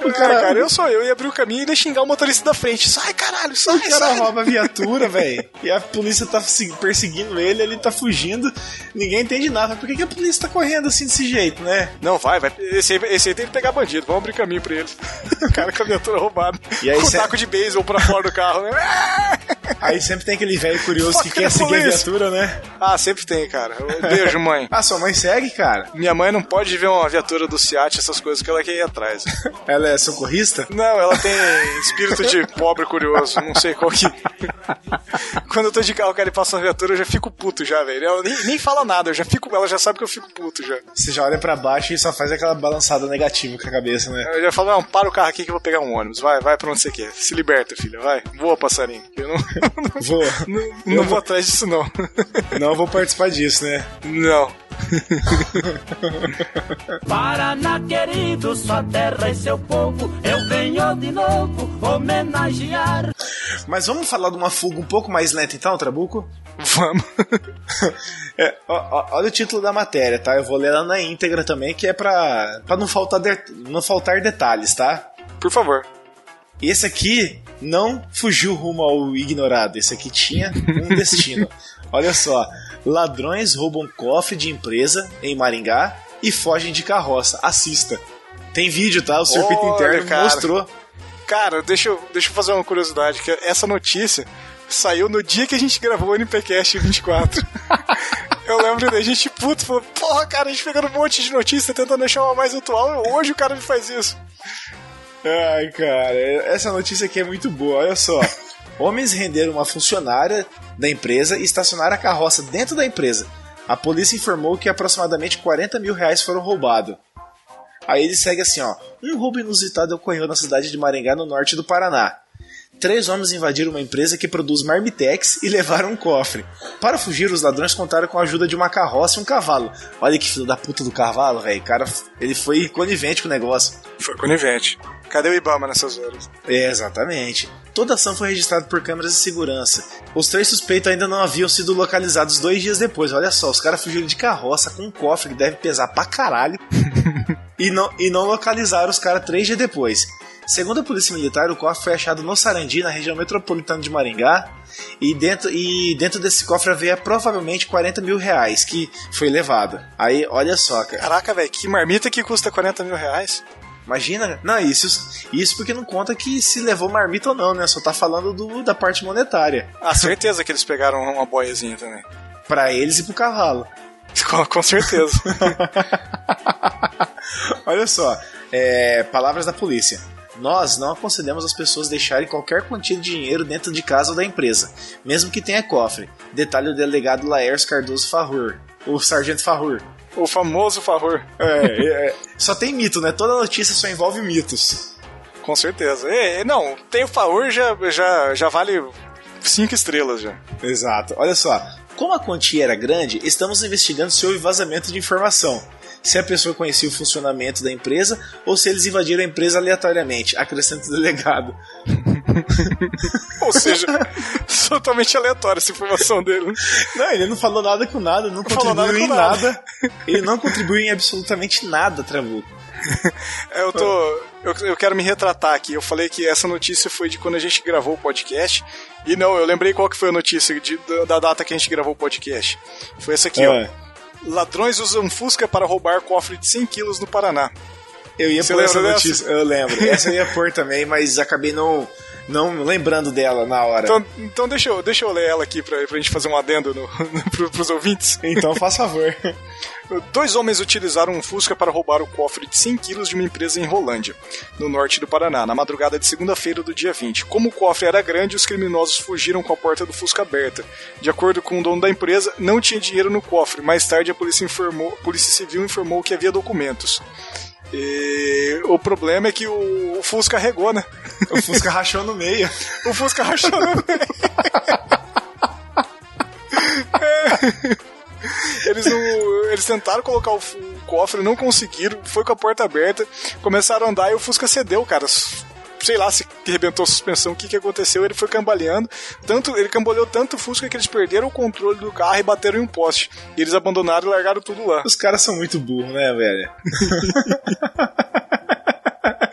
O cara, cara, eu sou eu, ia abrir o caminho e ia xingar o motorista da frente. Sai, caralho, sai, O cara sai. rouba a viatura, velho. E a polícia tá se- perseguindo ele, ele tá fugindo. Ninguém entende nada. Por que, que a polícia tá correndo assim desse jeito, né? Não, vai, vai. Esse aí, esse aí tem que pegar bandido. Vamos abrir caminho pra ele. O cara com a viatura roubada. E aí com um cê- taco de beisebol pra fora do carro, né? Aí sempre tem aquele velho curioso que quer seguir a viatura, né? Ah, sempre tem, cara. Beijo, mãe. Ah, sua mãe segue, cara? Minha mãe não pode ver uma viatura do Ciat, essas coisas que ela quer ir atrás. Ela é socorrista? Não, ela tem espírito de pobre curioso, não sei qual que. Quando eu tô de carro, que ele passa uma viatura, eu já fico puto já, velho. Ela nem, nem fala nada, eu já fico. Ela já sabe que eu fico puto já. Você já olha pra baixo e só faz aquela balançada negativa com a cabeça, né? Eu já falo, não, para o carro aqui que eu vou pegar um ônibus. Vai, vai pra onde você quer. Se liberta, filha, vai. Voa, passarinho. Eu não, Vou. não, não vou atrás disso, não. Não vou participar disso, né? Não. Paraná querido, sua terra e seu povo, eu venho de novo homenagear. Mas vamos falar de uma fuga um pouco mais lenta então, Trabuco? Vamos. É, ó, ó, olha o título da matéria, tá? Eu vou ler ela na íntegra também, que é pra, pra não, faltar de- não faltar detalhes, tá? Por favor. Esse aqui não fugiu rumo ao ignorado, esse aqui tinha um destino. Olha só, ladrões roubam cofre de empresa em Maringá e fogem de carroça. Assista. Tem vídeo, tá? O circuito Olha, interno cara. mostrou. Cara, deixa eu, deixa eu fazer uma curiosidade, que essa notícia saiu no dia que a gente gravou o NPcast 24. eu lembro da gente puto, falou, porra, cara, a gente pegando um monte de notícia tentando deixar uma mais atual, hoje o cara me faz isso. Ai, cara, essa notícia aqui é muito boa. Olha só. Homens renderam uma funcionária da empresa e estacionaram a carroça dentro da empresa. A polícia informou que aproximadamente 40 mil reais foram roubados. Aí ele segue assim, ó. Um roubo inusitado ocorreu na cidade de Maringá, no norte do Paraná. Três homens invadiram uma empresa que produz marmitex e levaram um cofre. Para fugir, os ladrões contaram com a ajuda de uma carroça e um cavalo. Olha que filho da puta do cavalo, velho. Cara, ele foi conivente com o negócio. Foi conivente. Cadê o Ibama nessas horas? É, exatamente. Toda a ação foi registrada por câmeras de segurança. Os três suspeitos ainda não haviam sido localizados dois dias depois. Olha só, os caras fugiram de carroça com um cofre que deve pesar pra caralho. e, não, e não localizaram os caras três dias depois. Segundo a Polícia Militar, o cofre foi achado no Sarandi, na região metropolitana de Maringá. E dentro, e dentro desse cofre havia provavelmente 40 mil reais que foi levado. Aí, olha só, cara. Caraca, velho, que marmita que custa 40 mil reais? Imagina, não, isso, isso porque não conta que se levou marmita ou não, né? Só tá falando do, da parte monetária. Ah, certeza que eles pegaram uma boiazinha também. Pra eles e pro cavalo. Com, com certeza. Olha só, é, palavras da polícia. Nós não aconselhamos as pessoas deixarem qualquer quantia de dinheiro dentro de casa ou da empresa, mesmo que tenha cofre. Detalhe o delegado Laércio Cardoso Farrur, o sargento Farrur. O famoso favor. É, é, só tem mito, né? Toda notícia só envolve mitos. Com certeza. É, é, não, tem o favor já, já, já vale cinco estrelas já. Exato. Olha só, como a quantia era grande, estamos investigando se houve vazamento de informação. Se a pessoa conhecia o funcionamento da empresa ou se eles invadiram a empresa aleatoriamente, acrescenta o delegado. Ou seja, totalmente aleatória essa informação dele. Não, ele não falou nada com nada, não falou contribuiu nada em com nada. nada. Ele não contribuiu em absolutamente nada, Trabuco. É, Eu tô. Eu, eu quero me retratar aqui. Eu falei que essa notícia foi de quando a gente gravou o podcast. E não, eu lembrei qual que foi a notícia de- da, da data que a gente gravou o podcast. Foi essa aqui, É. ó. Ladrões usam Fusca para roubar cofre de 100 quilos no Paraná. Eu ia Você pôr essa lembra dessa? notícia, eu lembro. Essa eu ia pôr também, mas acabei não, não lembrando dela na hora. Então, então deixa, eu, deixa eu ler ela aqui pra, pra gente fazer um adendo no, pro, pros ouvintes. Então faz favor. Dois homens utilizaram um Fusca para roubar o cofre de 100 quilos de uma empresa em Rolândia, no norte do Paraná, na madrugada de segunda-feira do dia 20. Como o cofre era grande, os criminosos fugiram com a porta do Fusca aberta. De acordo com o dono da empresa, não tinha dinheiro no cofre. Mais tarde, a polícia, informou, a polícia civil informou que havia documentos. E o problema é que o, o Fusca regou, né? O Fusca rachou no meio. O Fusca rachou no meio. Eles, não, eles tentaram colocar o, o cofre, não conseguiram, foi com a porta aberta, começaram a andar e o Fusca cedeu, cara. Sei lá se arrebentou a suspensão, o que, que aconteceu, ele foi cambaleando. Tanto, ele cambaleou tanto o Fusca que eles perderam o controle do carro e bateram em um poste. E eles abandonaram e largaram tudo lá. Os caras são muito burros, né, velho?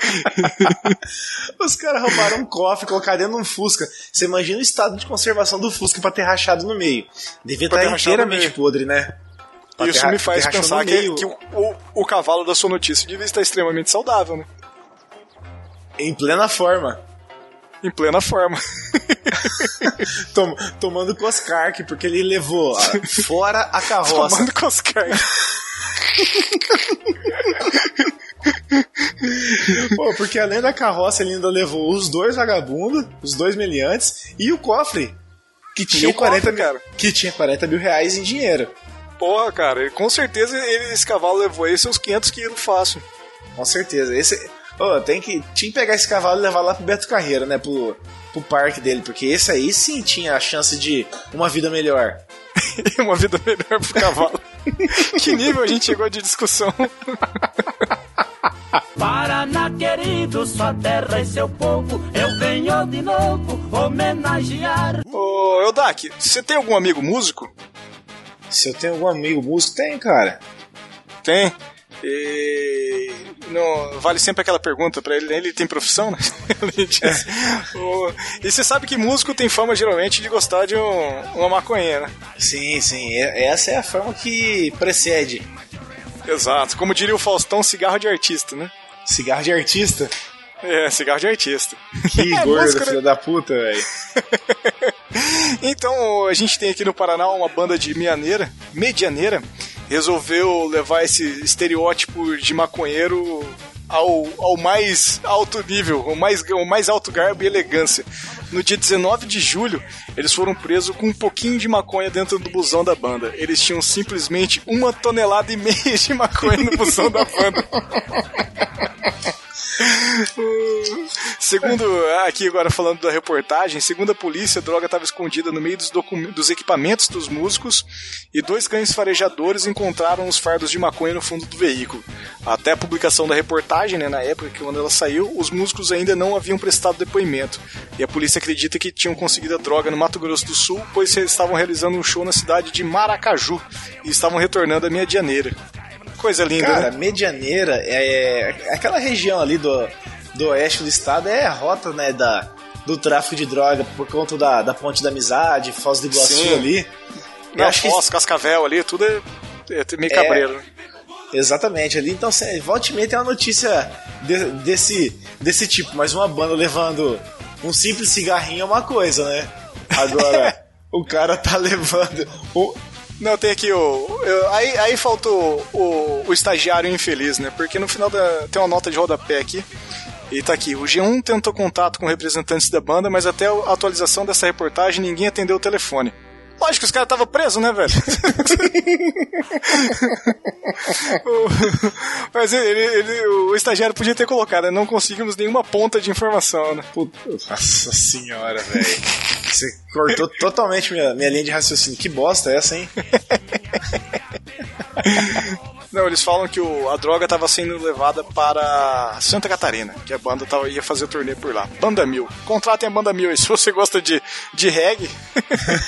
Os caras roubaram um cofre, colocaram dentro de um Fusca. Você imagina o estado de conservação do Fusca pra ter rachado no meio. Devia Pra estar inteiramente podre, né? Pra Isso ter me faz pensar que, meio, que o, o, o cavalo da sua notícia devia estar extremamente saudável, né? Em plena forma. Em plena forma. Tom- tomando Coscarque, porque ele levou fora a carroça. Tomando Coscar. Pô, porque além da carroça, ele ainda levou os dois vagabundos, os dois meliantes e o cofre. Que tinha, o cofre, 40 mil, que tinha 40 mil reais em dinheiro. Porra, cara, com certeza ele- esse cavalo levou aí seus 500 quilos fácil. Com certeza. Esse. Ô, tem que, tinha que pegar esse cavalo e levar lá pro Beto Carreiro, né? Pro, pro parque dele, porque esse aí sim tinha a chance de uma vida melhor. E uma vida melhor pro cavalo. que nível a gente chegou de discussão? Paraná querido, sua terra e seu povo, eu venho de novo homenagear. Ô, Eudak, você tem algum amigo músico? Se eu tenho algum amigo músico, tem, cara. Tem. E não, vale sempre aquela pergunta pra ele, né? ele tem profissão, né? Ele diz, o- e você sabe que músico tem fama geralmente de gostar de um- uma maconha, né? Sim, sim. e- Essa é a forma que precede. Exato. Como diria o Faustão, cigarro de artista, né? Cigarro de artista. É, cigarro de artista. Que É, gordo, música, né? filho da puta, velho. Então, a gente tem aqui no Paraná uma banda de mianeira, medianeira, resolveu levar esse estereótipo de maconheiro ao, ao mais alto nível, o mais, o mais alto garbo e elegância. No dia 19 de julho, eles foram presos com um pouquinho de maconha dentro do busão da banda. Eles tinham simplesmente uma tonelada e meia de maconha no busão da banda. Segundo, aqui agora falando da reportagem, segundo a polícia, a droga estava escondida no meio dos, dos equipamentos dos músicos e dois cães farejadores encontraram os fardos de maconha no fundo do veículo. Até a publicação da reportagem, né, na época que quando ela saiu, os músicos ainda não haviam prestado depoimento. E a polícia acredita que tinham conseguido a droga no Mato Grosso do Sul, pois eles estavam realizando um show na cidade de Maracaju e estavam retornando a Medianeira. Coisa linda, Cara, né? Medianeira é, é aquela região ali do, do oeste do estado, é a rota, né, da, do tráfico de droga por conta da, da Ponte da Amizade, Foz do Iguaçu Sim. ali. Eu Na acho que Foz, Cascavel ali, tudo é, é meio cabreiro. né? Exatamente, ali então cê, volta e meia tem uma notícia de- desse, desse tipo, mas uma banda levando um simples cigarrinho é uma coisa, né? Agora, o cara tá levando. O, Não, tem aqui o. eu- aí, aí faltou o, o estagiário infeliz, né? Porque no final da, tem uma nota de rodapé aqui. E tá aqui. O G1 tentou contato com representantes da banda, mas até a atualização dessa reportagem ninguém atendeu o telefone. Lógico que os caras estavam presos, né, velho? Mas ele, ele- o estagiário podia ter colocado, né? não conseguimos nenhuma ponta de informação, né? Puta, nossa senhora, velho. Você cortou totalmente minha, minha linha de raciocínio. Que bosta é essa, hein? Não, eles falam que o- a droga estava sendo levada para Santa Catarina, que a banda tava, ia fazer turnê por lá. Banda Mil. Contratem a Banda Mil aí, se você gosta de, de reggae.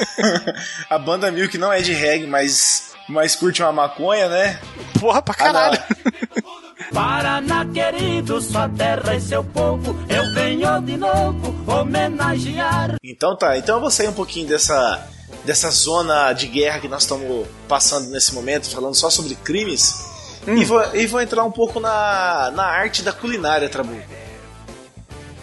A banda Mil que não é de reggae, mas, mas curte uma maconha, né? Porra pra Ah, não. caralho. Paraná querido, sua terra e seu povo, eu venho de novo homenagear. Então tá, então eu vou sair um pouquinho dessa, dessa zona de guerra que nós estamos passando nesse momento, falando só sobre crimes, e, vou, e vou entrar um pouco na, na arte da culinária, Trabu.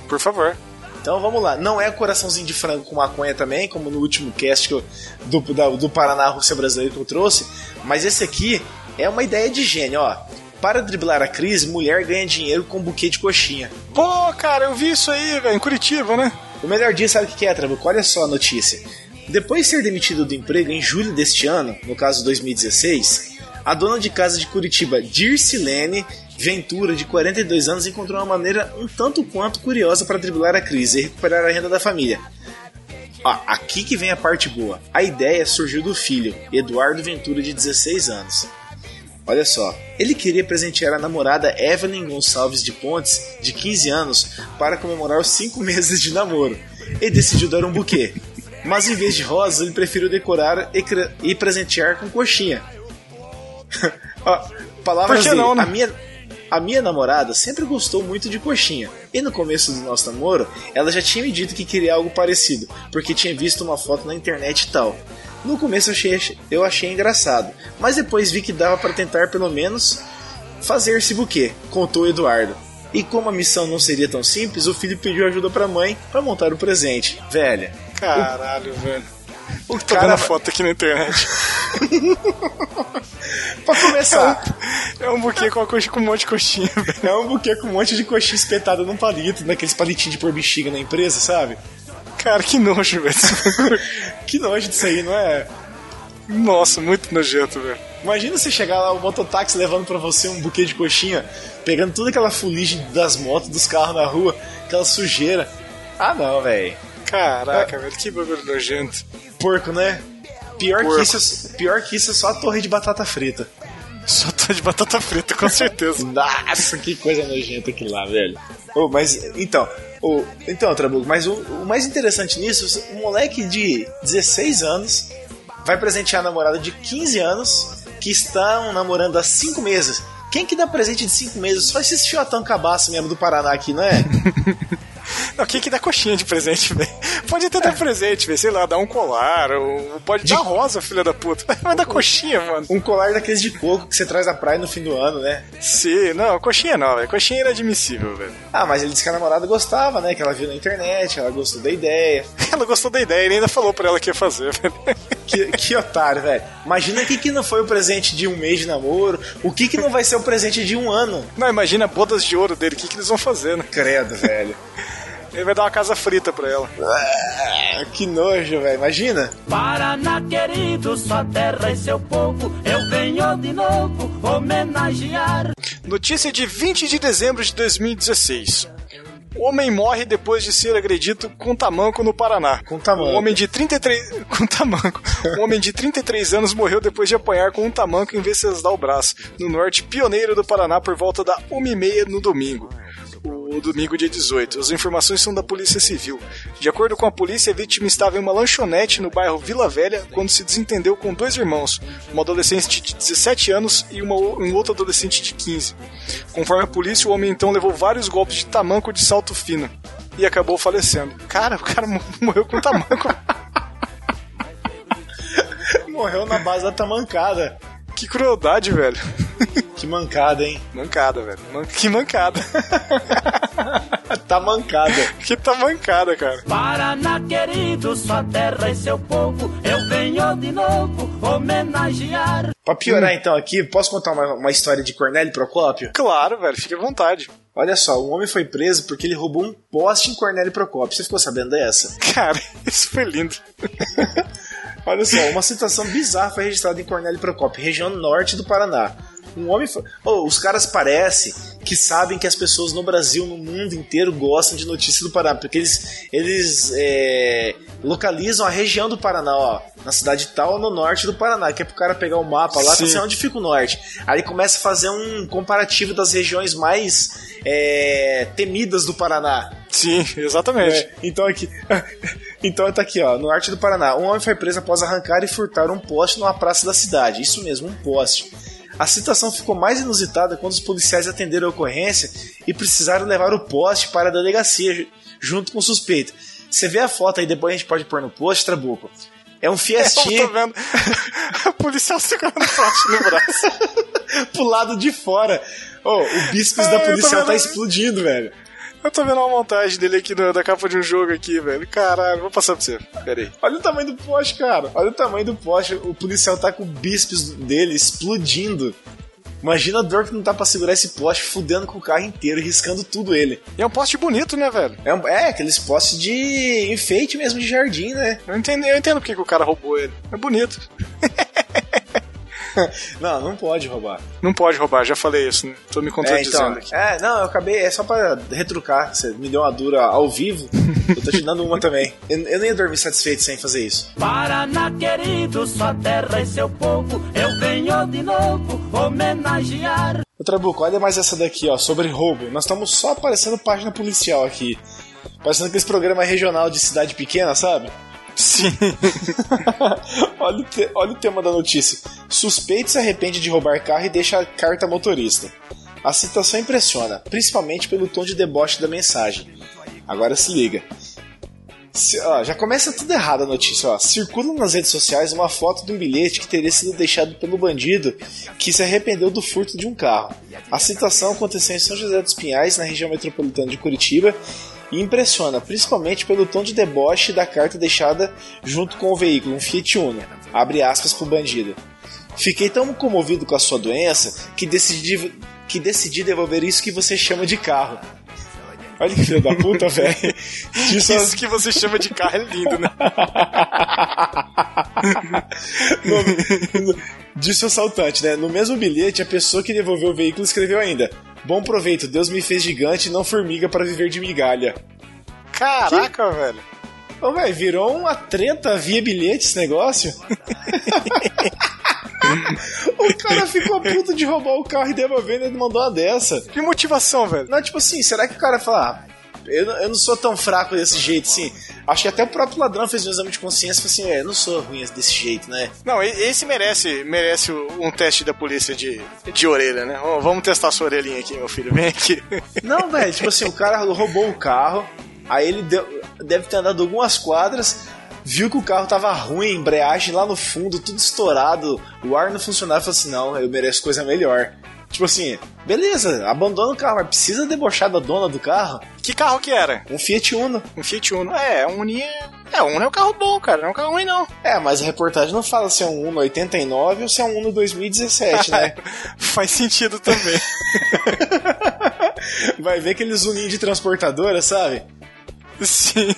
Por favor. Então vamos lá, não é coraçãozinho de frango com maconha também, como no último cast que eu- do, da- do Paraná Rússia Brasileira que eu trouxe, mas esse aqui é uma ideia de gênio, ó. Para driblar a crise, mulher ganha dinheiro com buquê de coxinha. Pô, cara, eu vi isso aí, velho, em Curitiba, né? O melhor dia, sabe o que é, Trabuco? Olha só a notícia. Depois de ser demitido do emprego em julho deste ano, no caso 2016, a dona de casa de Curitiba, Dircilene Ventura, de 42 anos, encontrou uma maneira um tanto quanto curiosa para driblar a crise e recuperar a renda da família. Ó, aqui que vem a parte boa. A ideia surgiu do filho, Eduardo Ventura, de 16 anos. Olha só, ele queria presentear a namorada Evelyn Gonçalves de Pontes, de 15 anos, para comemorar os 5 meses de namoro. E decidiu dar um buquê. Mas em vez de rosas, ele preferiu decorar e, e presentear com coxinha. Ó, palavras Por que dele. não, né? A minha, A minha namorada sempre gostou muito de coxinha, e no começo do nosso namoro, ela já tinha me dito que queria algo parecido, porque tinha visto uma foto na internet e tal. No começo eu achei, eu achei engraçado, mas depois vi que dava para tentar pelo menos fazer esse buquê, contou Eduardo. E como a missão não seria tão simples, o filho pediu ajuda pra mãe para montar o presente. Velha. Caralho, velho. O Tô cara vendo a foto aqui na internet. pra começar, É um buquê com, coxa, com um monte de coxinha, velho. é um buquê com um monte de coxinha espetada num palito, naqueles palitinhos de pôr bexiga na empresa, sabe? Cara, que nojo, velho. Que nojo disso aí, não é? Nossa, muito nojento, velho. Imagina você chegar lá, o mototáxi levando pra você um buquê de coxinha, pegando toda aquela fuligem das motos, dos carros na rua, aquela sujeira. Ah não, velho. Caraca, velho, que bagulho nojento. Porco, né? Pior que, isso, é- pior que isso é só a torre de batata frita. Só tá de batata frita, com certeza. Nossa, que coisa nojenta aquilo lá, velho. Oh, mas, então, oh, então, Trabuco, mas o, o mais interessante nisso, um moleque de 16 anos vai presentear a namorada de 15 anos que estão namorando há 5 meses. Quem que dá presente de 5 meses? Só esses fiotão cabaço mesmo do Paraná aqui, não é? Não, quem que dá coxinha de presente, velho? Pode até dar presente, velho. Sei lá, dar um colar, ou pode dar rosa, filha da puta. Mas dá coxinha, mano. Um colar daqueles de coco que você traz da praia no fim do ano, né? Sim, não, coxinha não, velho. Coxinha é inadmissível, velho. Ah, mas ele disse que a namorada gostava, né? Que ela viu na internet, ela gostou da ideia. Ela gostou da ideia, ele ainda falou pra ela que ia fazer, velho. Que, que otário, velho. Imagina o que, que não foi o presente de um mês de namoro, o que, que não vai ser o presente de um ano. Não, imagina bodas de ouro dele, o que, que eles vão fazer, né? Credo, velho. Ele vai dar uma casa frita pra ela. Ah, que nojo, velho. Imagina. Paraná querido, sua terra e seu povo, eu venho de novo homenagear. Notícia de 20 de dezembro de 2016. O homem morre depois de ser agredido com tamanco no Paraná. Com tamanco. Um homem de 33 com tamanco. Um homem de 33 anos morreu depois de apanhar com um tamanco em Venceslau Brás, no norte pioneiro do Paraná por volta da 1h30 no domingo. O domingo, dia 18. As informações são da Polícia Civil. De acordo com a polícia, a vítima estava em uma lanchonete no bairro Vila Velha quando se desentendeu com dois irmãos, uma adolescente de 17 anos e uma, um outro adolescente de 15. Conforme a polícia, o homem então levou vários golpes de tamanco de salto fino e acabou falecendo. Cara, o cara mo- morreu com tamanco. Morreu na base da tamancada. Que crueldade, velho. Que mancada, hein? Mancada, velho. Man- Que mancada. Tá mancada. que tamancada, cara. Paraná querido, sua terra e seu povo, eu venho de novo homenagear. Pra piorar então aqui, posso contar uma, uma história de Cornélio Procópio? Claro, velho. Fique à vontade. Olha só, um homem foi preso porque ele roubou um poste em Cornélio Procópio. Você ficou sabendo dessa? Cara, isso foi lindo. Olha só, uma situação bizarra foi registrada em Cornélio Procópio, região norte do Paraná. Um homem foi... Oh, os caras parecem que sabem que as pessoas no Brasil, no mundo inteiro, gostam de notícias do Paraná, porque eles, eles é, localizam a região do Paraná, ó, na cidade tal, no norte do Paraná, que é pro cara pegar o mapa lá e assim, onde fica o norte. Aí começa a fazer um comparativo das regiões mais é, temidas do Paraná. Sim, exatamente. É, então aqui. Então tá aqui, ó, no norte do Paraná. Um homem foi preso após arrancar e furtar um poste numa praça da cidade. Isso mesmo, um poste. A situação ficou mais inusitada quando os policiais atenderam a ocorrência e precisaram levar o poste para a delegacia ju- junto com o suspeito. Você vê a foto aí, depois a gente pode pôr no post, Trabuco. É um Eu fiestinha tô vendo. o policial segurando o poste no braço. pro lado de fora. Oh, o bíceps Ah, da eu policial tá vendo. explodindo, velho. Eu tô vendo uma montagem dele aqui no- da capa de um jogo aqui, velho. Caralho, vou passar pra você. Pera aí. Olha o tamanho do poste, cara. Olha o tamanho do poste. O policial tá com o bíceps dele explodindo. Imagina a dor que não tá pra segurar esse poste, fudendo com o carro inteiro, riscando tudo ele. E é um poste bonito, né, velho? É, um- é aqueles postes de enfeite mesmo de jardim, né? Eu entendo, eu entendo porque que o cara roubou ele. É bonito. Não, não pode roubar. Não pode roubar, já falei isso, né? Tô me É, contradizendo então, aqui. é, não, eu acabei, é só pra retrucar. Você me deu uma dura ao vivo, eu tô te dando uma também. Eu, eu nem ia dormir satisfeito sem fazer isso. Paraná querido, sua terra e seu povo, eu venho de novo homenagear. Ô Trabuco, olha mais essa daqui, ó, sobre roubo. Nós estamos só aparecendo página policial aqui. Parecendo aqueles programas regional de cidade pequena, sabe? Sim. olha, o te- olha o tema da notícia. Suspeito se arrepende de roubar carro e deixa a carta motorista. A situação impressiona, principalmente pelo tom de deboche da mensagem. Agora se liga. Se- ó, já começa tudo errado a notícia. Ó. Circula nas redes sociais uma foto de um bilhete que teria sido deixado pelo bandido que se arrependeu do furto de um carro. A situação aconteceu em São José dos Pinhais, na região metropolitana de Curitiba, e impressiona, principalmente pelo tom de deboche da carta deixada junto com o veículo, um Fiat Uno. Abre aspas pro bandido. Fiquei tão comovido com a sua doença que decidi, que decidi devolver isso que você chama de carro. Olha que filho da puta, velho. Disso Isso que você chama de carro é lindo, né? no, disse o assaltante, né? No mesmo bilhete, a pessoa que devolveu o veículo escreveu ainda: Bom proveito, Deus me fez gigante e não formiga para viver de migalha. Caraca, velho. Ô, velho, virou uma treta via bilhete esse negócio? o cara ficou puto de roubar o carro e devolver e ele mandou uma dessa. Que motivação, velho. Não, tipo assim, será que o cara fala, ah, eu, não- eu não sou tão fraco desse jeito, assim. Acho que até o próprio ladrão fez um exame de consciência e falou assim, é, eu não sou ruim desse jeito, né? Não, esse merece, merece um teste da polícia de, de orelha, né? Vamos testar sua orelhinha aqui, meu filho. Vem aqui. Não, velho, tipo assim, o cara roubou o carro, aí ele deu- deve ter andado algumas quadras, viu que o carro tava ruim, embreagem lá no fundo, tudo estourado, o ar não funcionava, falou assim, não, eu mereço coisa melhor. Tipo assim, beleza, abandona o carro, mas precisa debochar da dona do carro? Que carro que era? Um Fiat Uno. Um Fiat Uno. É, um Uno é... É, um Uno é um carro bom, cara. Não é um carro ruim, não. É, mas a reportagem não fala se é um Uno 89 ou se é um Uno 2017, né? Faz sentido também. Vai ver aqueles uninhos de transportadora, sabe? Sim.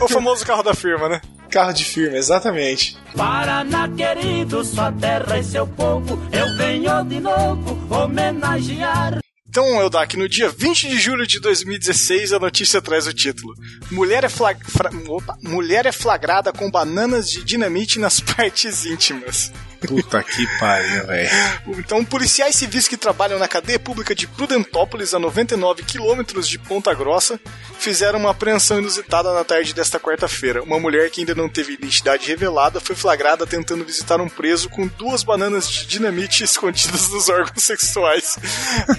O famoso carro da firma, né? Carro de firma, exatamente. Paraná querido, sua terra e seu povo, eu venho de novo homenagear. Então, Eldak, no dia 20 de julho de 2016, a notícia traz o título: Mulher é, flag... fra- opa. Mulher é flagrada com bananas de dinamite nas partes íntimas. Puta que pariu, velho. Então, policiais civis que trabalham na cadeia pública de Prudentópolis, a 99 quilômetros de Ponta Grossa, fizeram uma apreensão inusitada na tarde desta quarta-feira. Uma mulher que ainda não teve identidade revelada foi flagrada tentando visitar um preso com duas bananas de dinamite escondidas nos órgãos sexuais.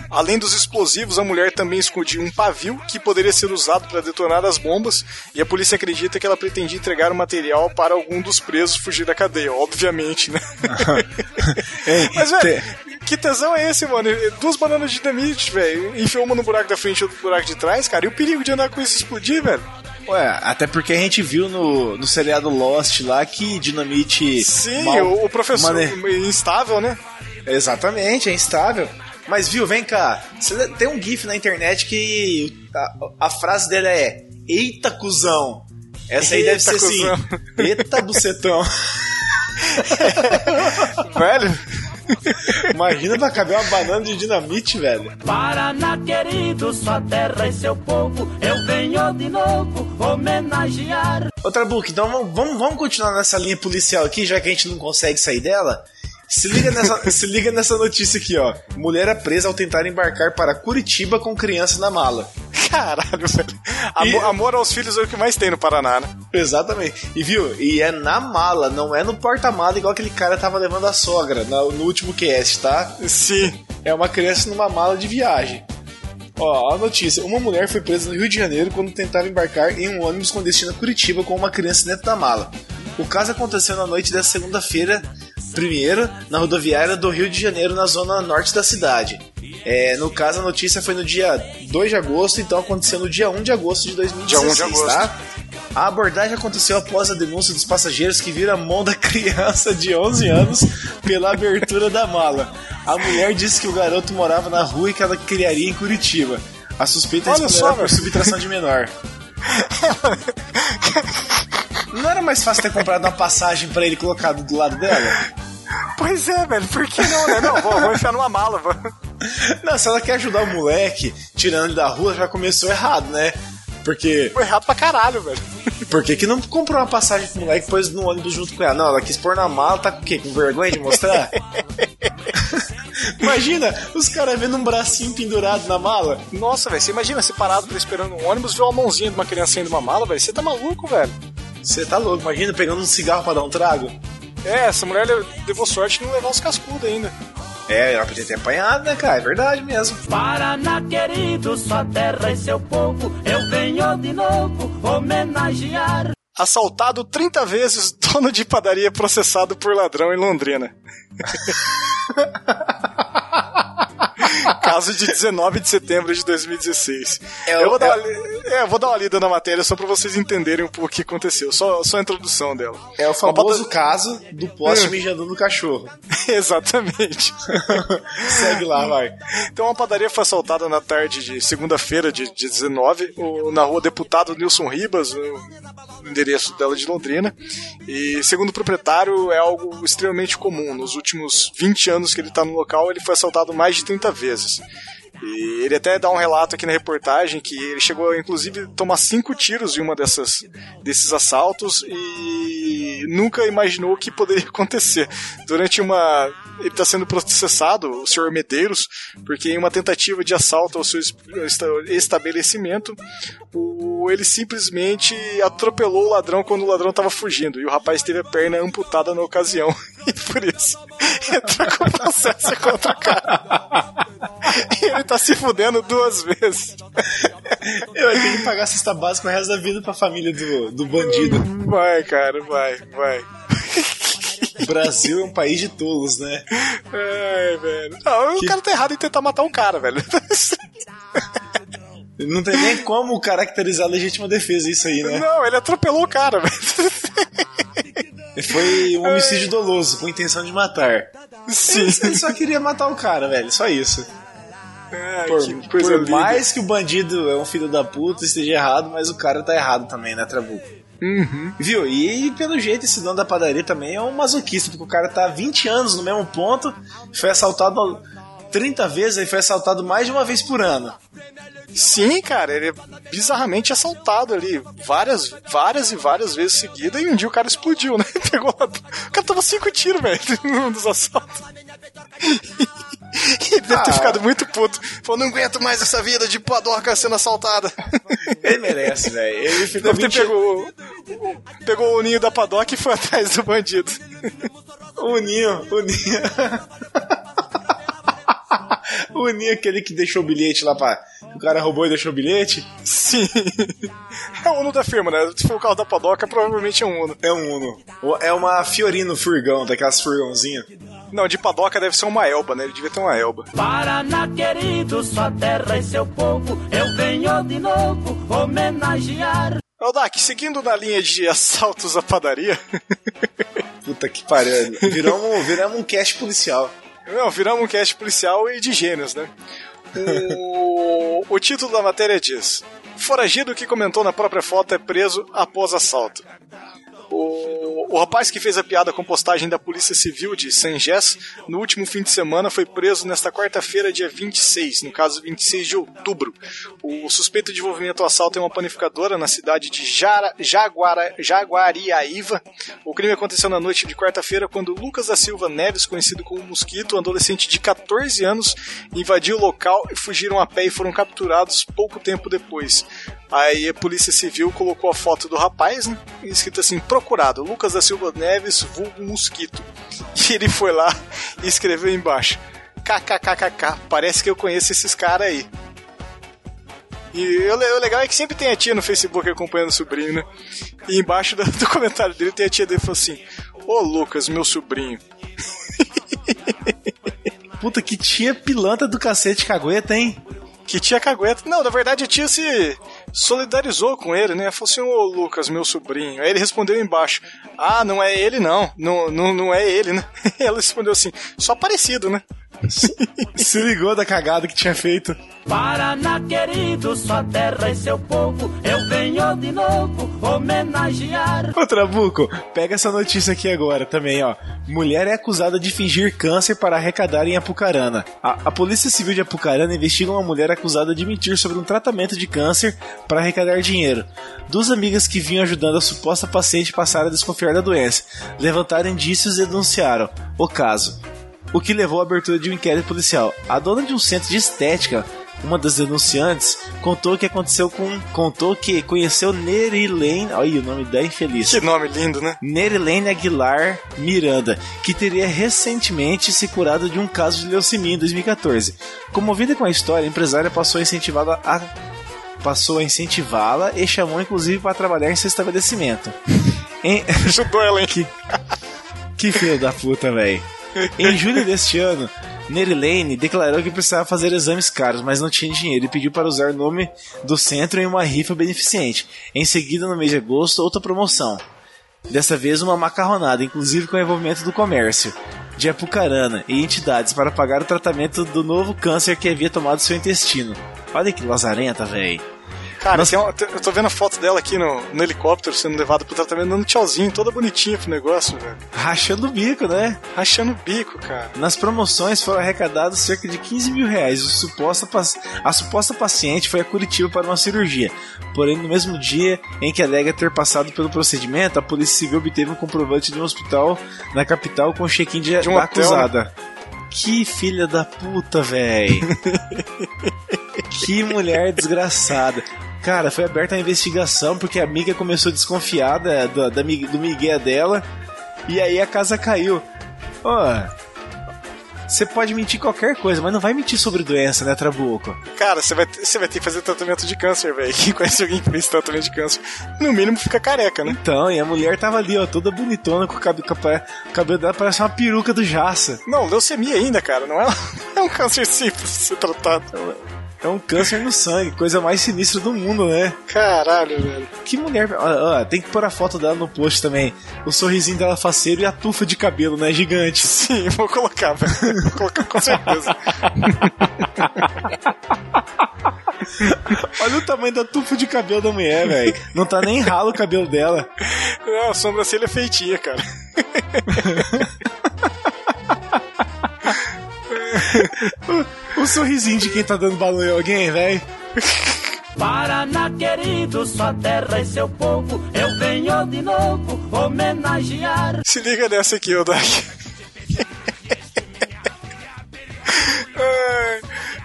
Além dos explosivos, a mulher também escondia um pavio que poderia ser usado para detonar as bombas, e a polícia acredita que ela pretendia entregar o material para algum dos presos fugir da cadeia, obviamente, né? Mas, velho, que tesão é esse, mano? Duas bananas de dinamite, velho. Enfiou uma no buraco da frente e outra no buraco de trás, cara. E o perigo de andar com isso explodir, velho? Ué, até porque a gente viu no, no seriado Lost lá que dinamite. Sim, mal- o, o professor mane- instável, né? Exatamente, é instável. Mas viu, vem cá. Tem um GIF na internet que a, a frase dele é: Eita, cuzão. Essa aí deve Eita, ser cuzão. assim: Eita, bucetão. Velho, Imagina pra caber uma banana de dinamite, velho. Paraná querido, sua terra e seu povo, eu venho de novo homenagear. Ô Trabuco, então vamos, vamos, vamos continuar nessa linha policial aqui, já que a gente não consegue sair dela. Se liga, nessa, se liga nessa notícia aqui, ó. Mulher é presa ao tentar embarcar para Curitiba com criança na mala. caralho, velho. Amor, E- amor aos filhos é o que mais tem no Paraná, né? Exatamente. E viu? E é na mala, não é no porta-mala igual aquele cara tava levando a sogra no, no último cast, tá? Sim. É uma criança numa mala de viagem. Ó, a notícia. Uma mulher foi presa no Rio de Janeiro quando tentava embarcar em um ônibus com destino a Curitiba com uma criança dentro da mala. O caso aconteceu na noite dessa segunda-feira, primeiro, na rodoviária do Rio de Janeiro, na zona norte da cidade. É, no caso, a notícia foi no dia 2 de agosto, então aconteceu no dia 1 de agosto de 2016, Dia 1 de agosto. tá? A abordagem aconteceu após a denúncia dos passageiros que viram a mão da criança de 11 anos pela abertura da mala. A mulher disse que o garoto morava na rua e que ela criaria em Curitiba. A suspeita só, por subtração de menor. Não era mais fácil ter comprado uma passagem pra ele colocado do lado dela? Pois é, velho. Por que não, né? Não, vou, vou enfiar numa mala. Vou... Não, se ela quer ajudar o moleque, tirando ele da rua, já começou errado, né? Porque Foi errado pra caralho, velho. Por que, que não comprou uma passagem pro moleque e pôs no ônibus junto com ela? Não, ela quis pôr na mala, tá com o quê? Com vergonha de mostrar? Imagina os caras vendo um bracinho pendurado na mala. Nossa, velho. Você imagina você parado pra esperando um ônibus, ver uma mãozinha de uma criancinha de uma mala, velho. Você tá maluco, velho. Você tá louco, imagina pegando um cigarro pra dar um trago. É, essa mulher le- levou sorte de não levar os cascudos ainda. É, ela podia ter apanhado, né, cara? É verdade mesmo. Paraná querido, sua terra e seu povo, eu venho de novo homenagear. Assaltado 30 vezes, dono de padaria processado por ladrão em Londrina. Caso de 19 de setembro de 2016. É, eu, vou é- dar uma, li- é, vou dar uma lida na matéria só pra vocês entenderem um pouco o que aconteceu. Só, só a introdução dela. É o famoso caso do poste mijando no cachorro. Exatamente. Segue lá, vai. Então, uma padaria foi assaltada na tarde de segunda-feira, de, de 19, o- na rua Deputado Nilson Ribas, o endereço dela de Londrina. E, segundo o proprietário, é algo extremamente comum. Nos últimos 20 anos que ele está no local, ele foi assaltado mais de 30 vezes. E ele até dá um relato aqui na reportagem que ele chegou, inclusive, a tomar cinco tiros em uma dessas, desses assaltos e nunca imaginou o que poderia acontecer. Durante uma. Ele está sendo processado, o senhor Medeiros, porque em uma tentativa de assalto ao seu es- esta- estabelecimento, o- ele simplesmente atropelou o ladrão quando o ladrão estava fugindo. E o rapaz teve a perna amputada na ocasião. E por isso entrou com processo contra o cara. E ele tá se fudendo duas vezes. Eu tenho que pagar a cesta básica o resto da vida pra família do, do bandido. Vai, cara, vai, vai. O Brasil é um país de tolos, né? Ai, velho. Não, o cara tá errado em tentar matar um cara, velho. Não tem nem como caracterizar a legítima defesa isso aí, né? Não, ele atropelou o cara, velho. Foi um homicídio doloso, com intenção de matar. Sim. Ele só queria matar o cara, velho, só isso. Ai, Por, que coisa por mais que o bandido é um filho da puta, esteja errado, mas o cara tá errado também, né, Trabuco? Uhum. Viu? E pelo jeito esse dono da padaria também é um masoquista, porque o cara tá há 20 anos no mesmo ponto, foi assaltado 30 vezes e foi assaltado mais de uma vez por ano. Sim, cara, ele é bizarramente assaltado ali várias, várias e várias vezes seguidas e um dia o cara explodiu, né? Pegou. O cara tava cinco tiros, velho, num dos assaltos. Ele deve ter Ah. ficado muito puto. Falou, não aguento mais essa vida de padoca sendo assaltada. Ele merece, velho. Ele ficou Deve ter 20 pegou, o- pegou o ninho da padoca e foi atrás do bandido. O Ninho, o Ninho. o Ninho, aquele que deixou o bilhete lá pra. O cara roubou e deixou o bilhete. Sim. É o Uno da firma, né? Se for o carro da padoca, provavelmente é um Uno. É um Uno. É uma Fiorino furgão, daquelas furgãozinhas. Não, de padoca deve ser uma Elba, né? Ele devia ter uma Elba. Paraná querido, sua terra e seu povo, eu venho de novo homenagear. Ô, Dak, seguindo na linha de assaltos à padaria, Puta que pariu. Viramos, viramos um cast policial. Não, viramos um cast policial e de gênios, né? O, o título da matéria diz: Foragido que comentou na própria foto é preso após assalto. O, o rapaz que fez a piada com postagem da Polícia Civil de Sangés no último fim de semana foi preso nesta quarta-feira, dia 26, no caso 26 de outubro. O suspeito de envolvimento ao assalto em uma panificadora na cidade de Jara, Jaguara, Jaguariaíva. O crime aconteceu na noite de quarta-feira quando Lucas da Silva Neves, conhecido como Mosquito, um adolescente de 14 anos, invadiu o local e fugiram a pé e foram capturados pouco tempo depois. Aí a Polícia Civil colocou a foto do rapaz, né? Escrito assim: procurado, Lucas da Silva Neves, vulgo Mosquito. E ele foi lá e escreveu embaixo: KKKKK, parece que eu conheço esses caras aí. E o le- o legal é que sempre tem a tia no Facebook acompanhando o sobrinho, né? E embaixo do, do comentário dele tem a tia dele falou assim: Ô Lucas, meu sobrinho. Puta que tia pilantra do cacete cagueta, hein? Que tia cagueta. Não, na verdade a tia se solidarizou com ele, né? Falou assim, ô Lucas, meu sobrinho. Aí ele respondeu embaixo, ah, não é ele não, não, não, não é ele, né? Ela respondeu assim, só parecido, né? Se ligou da cagada que tinha feito. Paraná querido, sua terra e seu povo, eu venho de novo homenagear. Ô Trabuco, pega essa notícia aqui agora também, ó. Mulher é acusada de fingir câncer para arrecadar em Apucarana. A, a Polícia Civil de Apucarana investiga uma mulher acusada de mentir sobre um tratamento de câncer para arrecadar dinheiro. Duas amigas que vinham ajudando a suposta paciente passaram a desconfiar da doença, levantaram indícios e denunciaram o caso. O que levou à abertura de um inquérito policial. A dona de um centro de estética uma das denunciantes, contou que aconteceu com. contou que conheceu Nerilene. Olha o nome da infeliz. Que nome lindo, né? Nerilene Aguilar Miranda, que teria recentemente se curado de um caso de leucemia em 2014. Comovida com a história, a empresária passou a incentivá-la a passou a incentivá-la e chamou inclusive para trabalhar em seu estabelecimento. Em... Ajudou ela, hein? que, que filho da puta, velho. Em julho deste ano, Nerilane declarou que precisava fazer exames caros, mas não tinha dinheiro e pediu para usar o nome do centro em uma rifa beneficente. Em seguida, no mês de agosto, outra promoção. Dessa vez, uma macarronada, inclusive com envolvimento do comércio, de Apucarana e entidades para pagar o tratamento do novo câncer que havia tomado seu intestino. Olha que lazarenta, velho. Cara, Nossa. uma- eu tô vendo a foto dela aqui no, no helicóptero sendo levada pro tratamento, dando tchauzinho, toda bonitinha pro negócio, velho. Rachando o bico, né? Rachando o bico, cara. Nas promoções foram arrecadados cerca de 15 mil reais. O suposta a suposta paciente foi a Curitiba para uma cirurgia. Porém, no mesmo dia em que alega ter passado pelo procedimento, a Polícia Civil obteve um comprovante de um hospital na capital com check-in de, De um da hotel, acusada. Que filha da puta, véi. que mulher desgraçada. Cara, foi aberta a investigação porque a amiga começou desconfiada do, da, do migué dela e aí a casa caiu. Ó, você pode mentir qualquer coisa, mas não vai mentir sobre doença, né, Trabuco? Cara, você vai, você vai ter que fazer tratamento de câncer, velho. Quem conhece alguém que fez tratamento de câncer, no mínimo fica careca, né? Então, e a mulher tava ali, ó, toda bonitona, com o cabelo, com o cabelo dela parece uma peruca do Jaça. Não, leucemia ainda, cara. Não é, é um câncer simples de ser tratado. É um câncer no sangue, coisa mais sinistra do mundo, né? Caralho, velho. Que mulher. Ó, tem que pôr a foto dela no post também. O sorrisinho dela faceiro e a tufa de cabelo, né? Gigante. Sim, vou colocar, velho. Vou colocar com certeza. Olha o tamanho da tufa de cabelo da mulher, velho. Não tá nem ralo o cabelo dela. Não, a sobrancelha é feitinha, cara. O sorrisinho de quem tá dando balão em alguém, velho. Paraná querido, sua terra e seu povo, eu venho de novo homenagear. Se liga nessa aqui, ô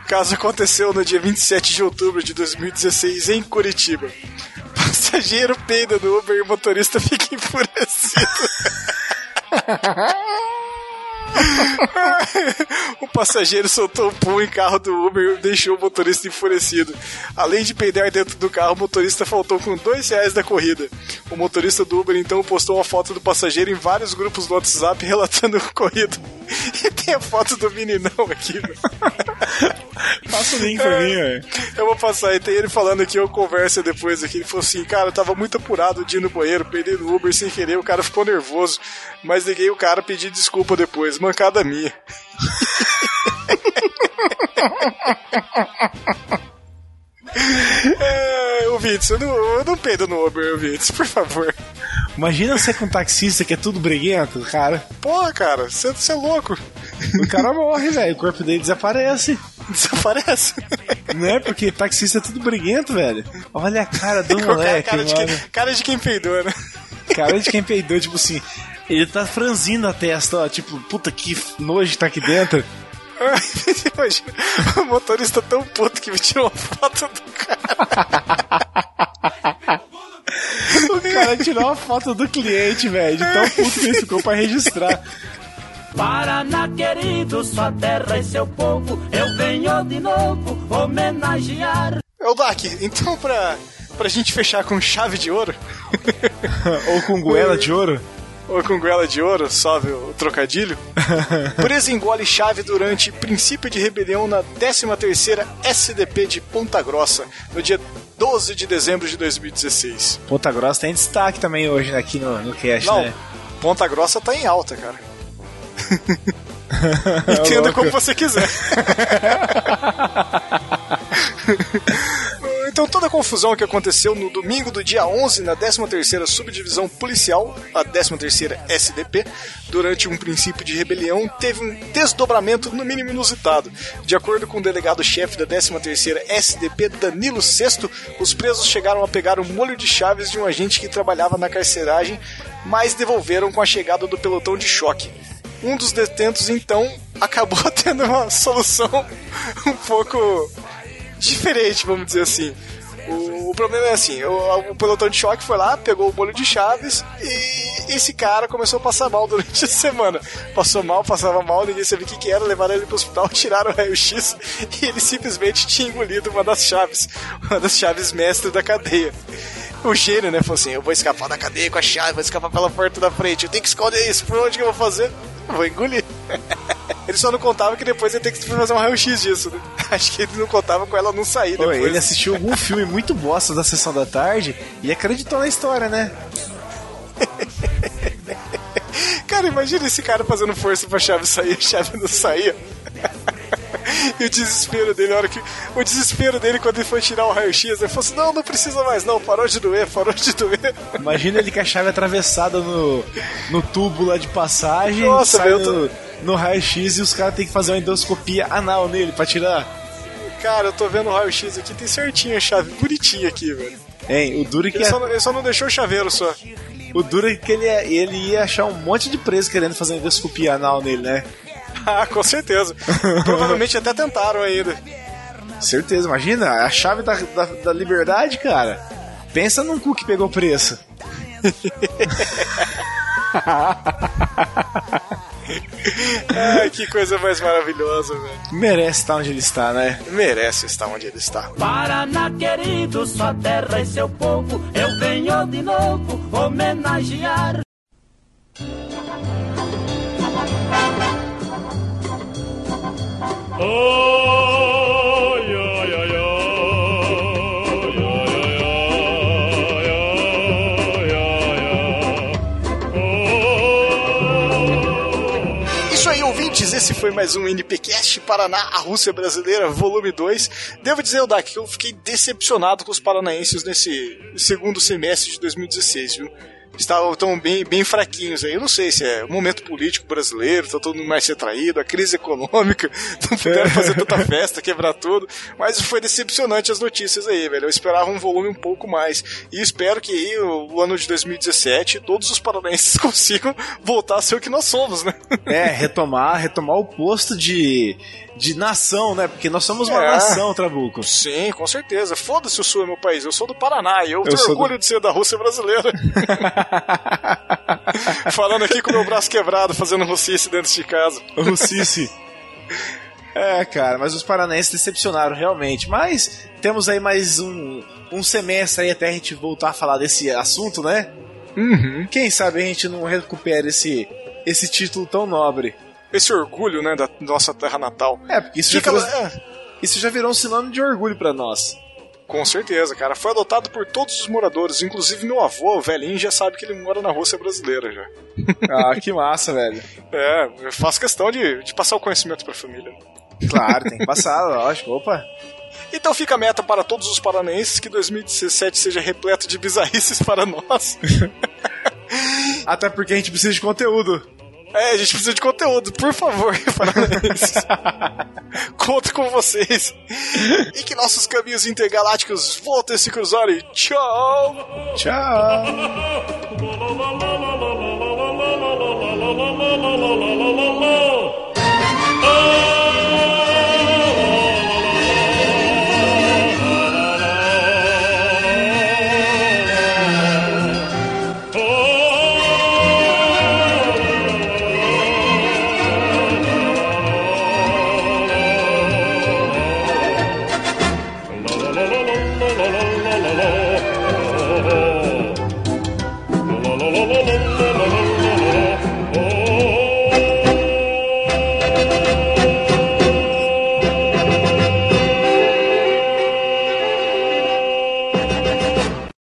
O caso aconteceu no dia 27 de outubro de 2016 em Curitiba. Passageiro peida no Uber e o motorista fica enfurecido. o passageiro soltou o pum em carro do Uber e deixou o motorista enfurecido. Além de peidar dentro do carro, o motorista faltou com dois reais da corrida. O motorista do Uber então postou uma foto do passageiro em vários grupos do WhatsApp relatando o ocorrido. E tem a foto do meninão aqui. Passa o link pra mim, velho. Eu vou passar e tem ele falando aqui, eu converso depois aqui. Ele falou assim, cara, eu tava muito apurado de ir no banheiro, peidei no Uber sem querer, o cara ficou nervoso. Mas liguei o cara, pedi desculpa depois, mancada minha. É, ouvintes, eu não, não peido no Uber, ouvintes, por favor. Imagina você com um taxista que é tudo briguento, cara. Porra, cara, você você é louco. O cara morre, velho. O corpo dele desaparece. Desaparece. Né? Porque taxista é tudo briguento, velho. Olha a cara do moleque, cara, de quem, cara de quem peidou, né? Cara de quem peidou, tipo assim. Ele tá franzindo a testa, ó. Tipo, puta que nojo tá aqui dentro. Imagina, o motorista tão puto que me tirou uma foto do cara. O cara tirou uma foto do cliente, velho. De tão puto que ele ficou pra registrar. Paraná querido, sua terra e seu povo, eu venho de novo homenagear. Ô, Dak, então pra, pra gente fechar com chave de ouro, Ou com goela de ouro. Ou com goela de ouro, salve o trocadilho, presa engole chave durante princípio de rebelião na 13ª SDP de Ponta Grossa, no dia 12 de dezembro de 2016. Ponta Grossa tem destaque também hoje aqui no, no cast, Não, né? Ponta Grossa tá em alta, cara. Entenda louco. como você quiser. Então toda a confusão que aconteceu no domingo do dia 11 na 13ª Subdivisão Policial, a 13ª SDP, durante um princípio de rebelião, teve um desdobramento no mínimo inusitado. De acordo com o delegado-chefe da 13ª SDP, Danilo Sexto, os presos chegaram a pegar o molho de chaves de um agente que trabalhava na carceragem, mas devolveram com a chegada do pelotão de choque. Um dos detentos, então, acabou tendo uma solução um pouco diferente, vamos dizer assim. O, o problema é assim, o, o pelotão de choque foi lá, pegou o molho de chaves e esse cara começou a passar mal durante a semana. Passou mal, passava mal, ninguém sabia o que, que era, levaram ele pro hospital, tiraram o raio-x e ele simplesmente tinha engolido uma das chaves, uma das chaves mestre da cadeia. O gênio, né, falou assim: eu vou escapar da cadeia com a chave, vou escapar pela porta da frente, eu tenho que esconder isso, por onde que eu vou fazer? Vou engolir. Ele só não contava que depois ia ter que fazer um raio-x disso, né? Acho que ele não contava com ela não sair depois. ele assistiu algum filme muito bosta da sessão da tarde e acreditou na história, né? Cara, imagina esse cara fazendo força pra chave sair, a chave não saía. E o desespero dele, a hora que. O desespero dele quando ele foi tirar o raio-x, ele falou assim: não, não precisa mais, não, parou de doer, parou de doer. Imagina ele com a chave atravessada no, no tubo lá de passagem, Nossa, sai meu, no, eu no raio-x e os caras têm que fazer uma endoscopia anal nele pra tirar. Cara, eu tô vendo o raio-x aqui, tem certinho a chave, bonitinha aqui, velho. Hein, o duro é que Ele só, não- ele só não deixou o chaveiro só. o duro é que ele, ia- ele ia achar um monte de preso querendo fazer uma endoscopia anal nele, né? Ah, com certeza. Provavelmente até tentaram ainda. Certeza, imagina, a chave da, da, da liberdade, cara. Pensa num cu que pegou preço. Ai, que coisa mais maravilhosa, velho. Merece estar onde ele está, né? Merece estar onde ele está. Paraná querido, sua terra e seu povo, eu venho de novo homenagear. Isso esse foi mais um NPcast Paraná, a Rússia Brasileira, volume 2. Devo dizer, Dak, que eu fiquei decepcionado com os paranaenses nesse segundo semestre de 2016, viu? Estavam tão bem, bem fraquinhos aí. Eu não sei se é o momento político brasileiro, tá todo mundo mais retraído, a crise econômica, não puderam fazer tanta festa, quebrar tudo. Mas foi decepcionante as notícias aí, velho. Eu esperava um volume um pouco mais. E espero que aí, o, o ano de 2017, todos os paranaenses consigam voltar a ser o que nós somos, né? É, retomar, retomar o posto de, de nação, né? Porque nós somos uma É. nação, Trabuco. Sim, com certeza. Foda-se o Sul é meu país. Eu sou do Paraná e eu, Eu tenho orgulho de ser da Rússia brasileira. Falando aqui com o meu braço quebrado, fazendo rossice dentro de casa. Cici. É, cara, mas os paranaenses decepcionaram realmente. Mas temos aí mais um, um semestre aí até a gente voltar a falar desse assunto, né? Uhum. Quem sabe a gente não recupera esse, esse título tão nobre. Esse orgulho, né, da nossa terra natal. É, porque isso, já virou, é, isso já virou um sinônimo de orgulho pra nós. com certeza, cara. Foi adotado por todos os moradores. Inclusive meu avô, o velhinho, já sabe que ele mora na Rússia brasileira já. Ah, que massa, velho. É, eu faço questão de, de passar o conhecimento pra família. Claro, tem que passar, lógico. Opa. Então fica a meta para todos os paranaenses que 2017 seja repleto de bizarrices para nós. Até porque a gente precisa de conteúdo. É, a gente precisa de conteúdo, por favor, paranaenses. Conto com vocês. E que nossos caminhos intergalácticos voltem a se cruzar. E Tchau! Tchau!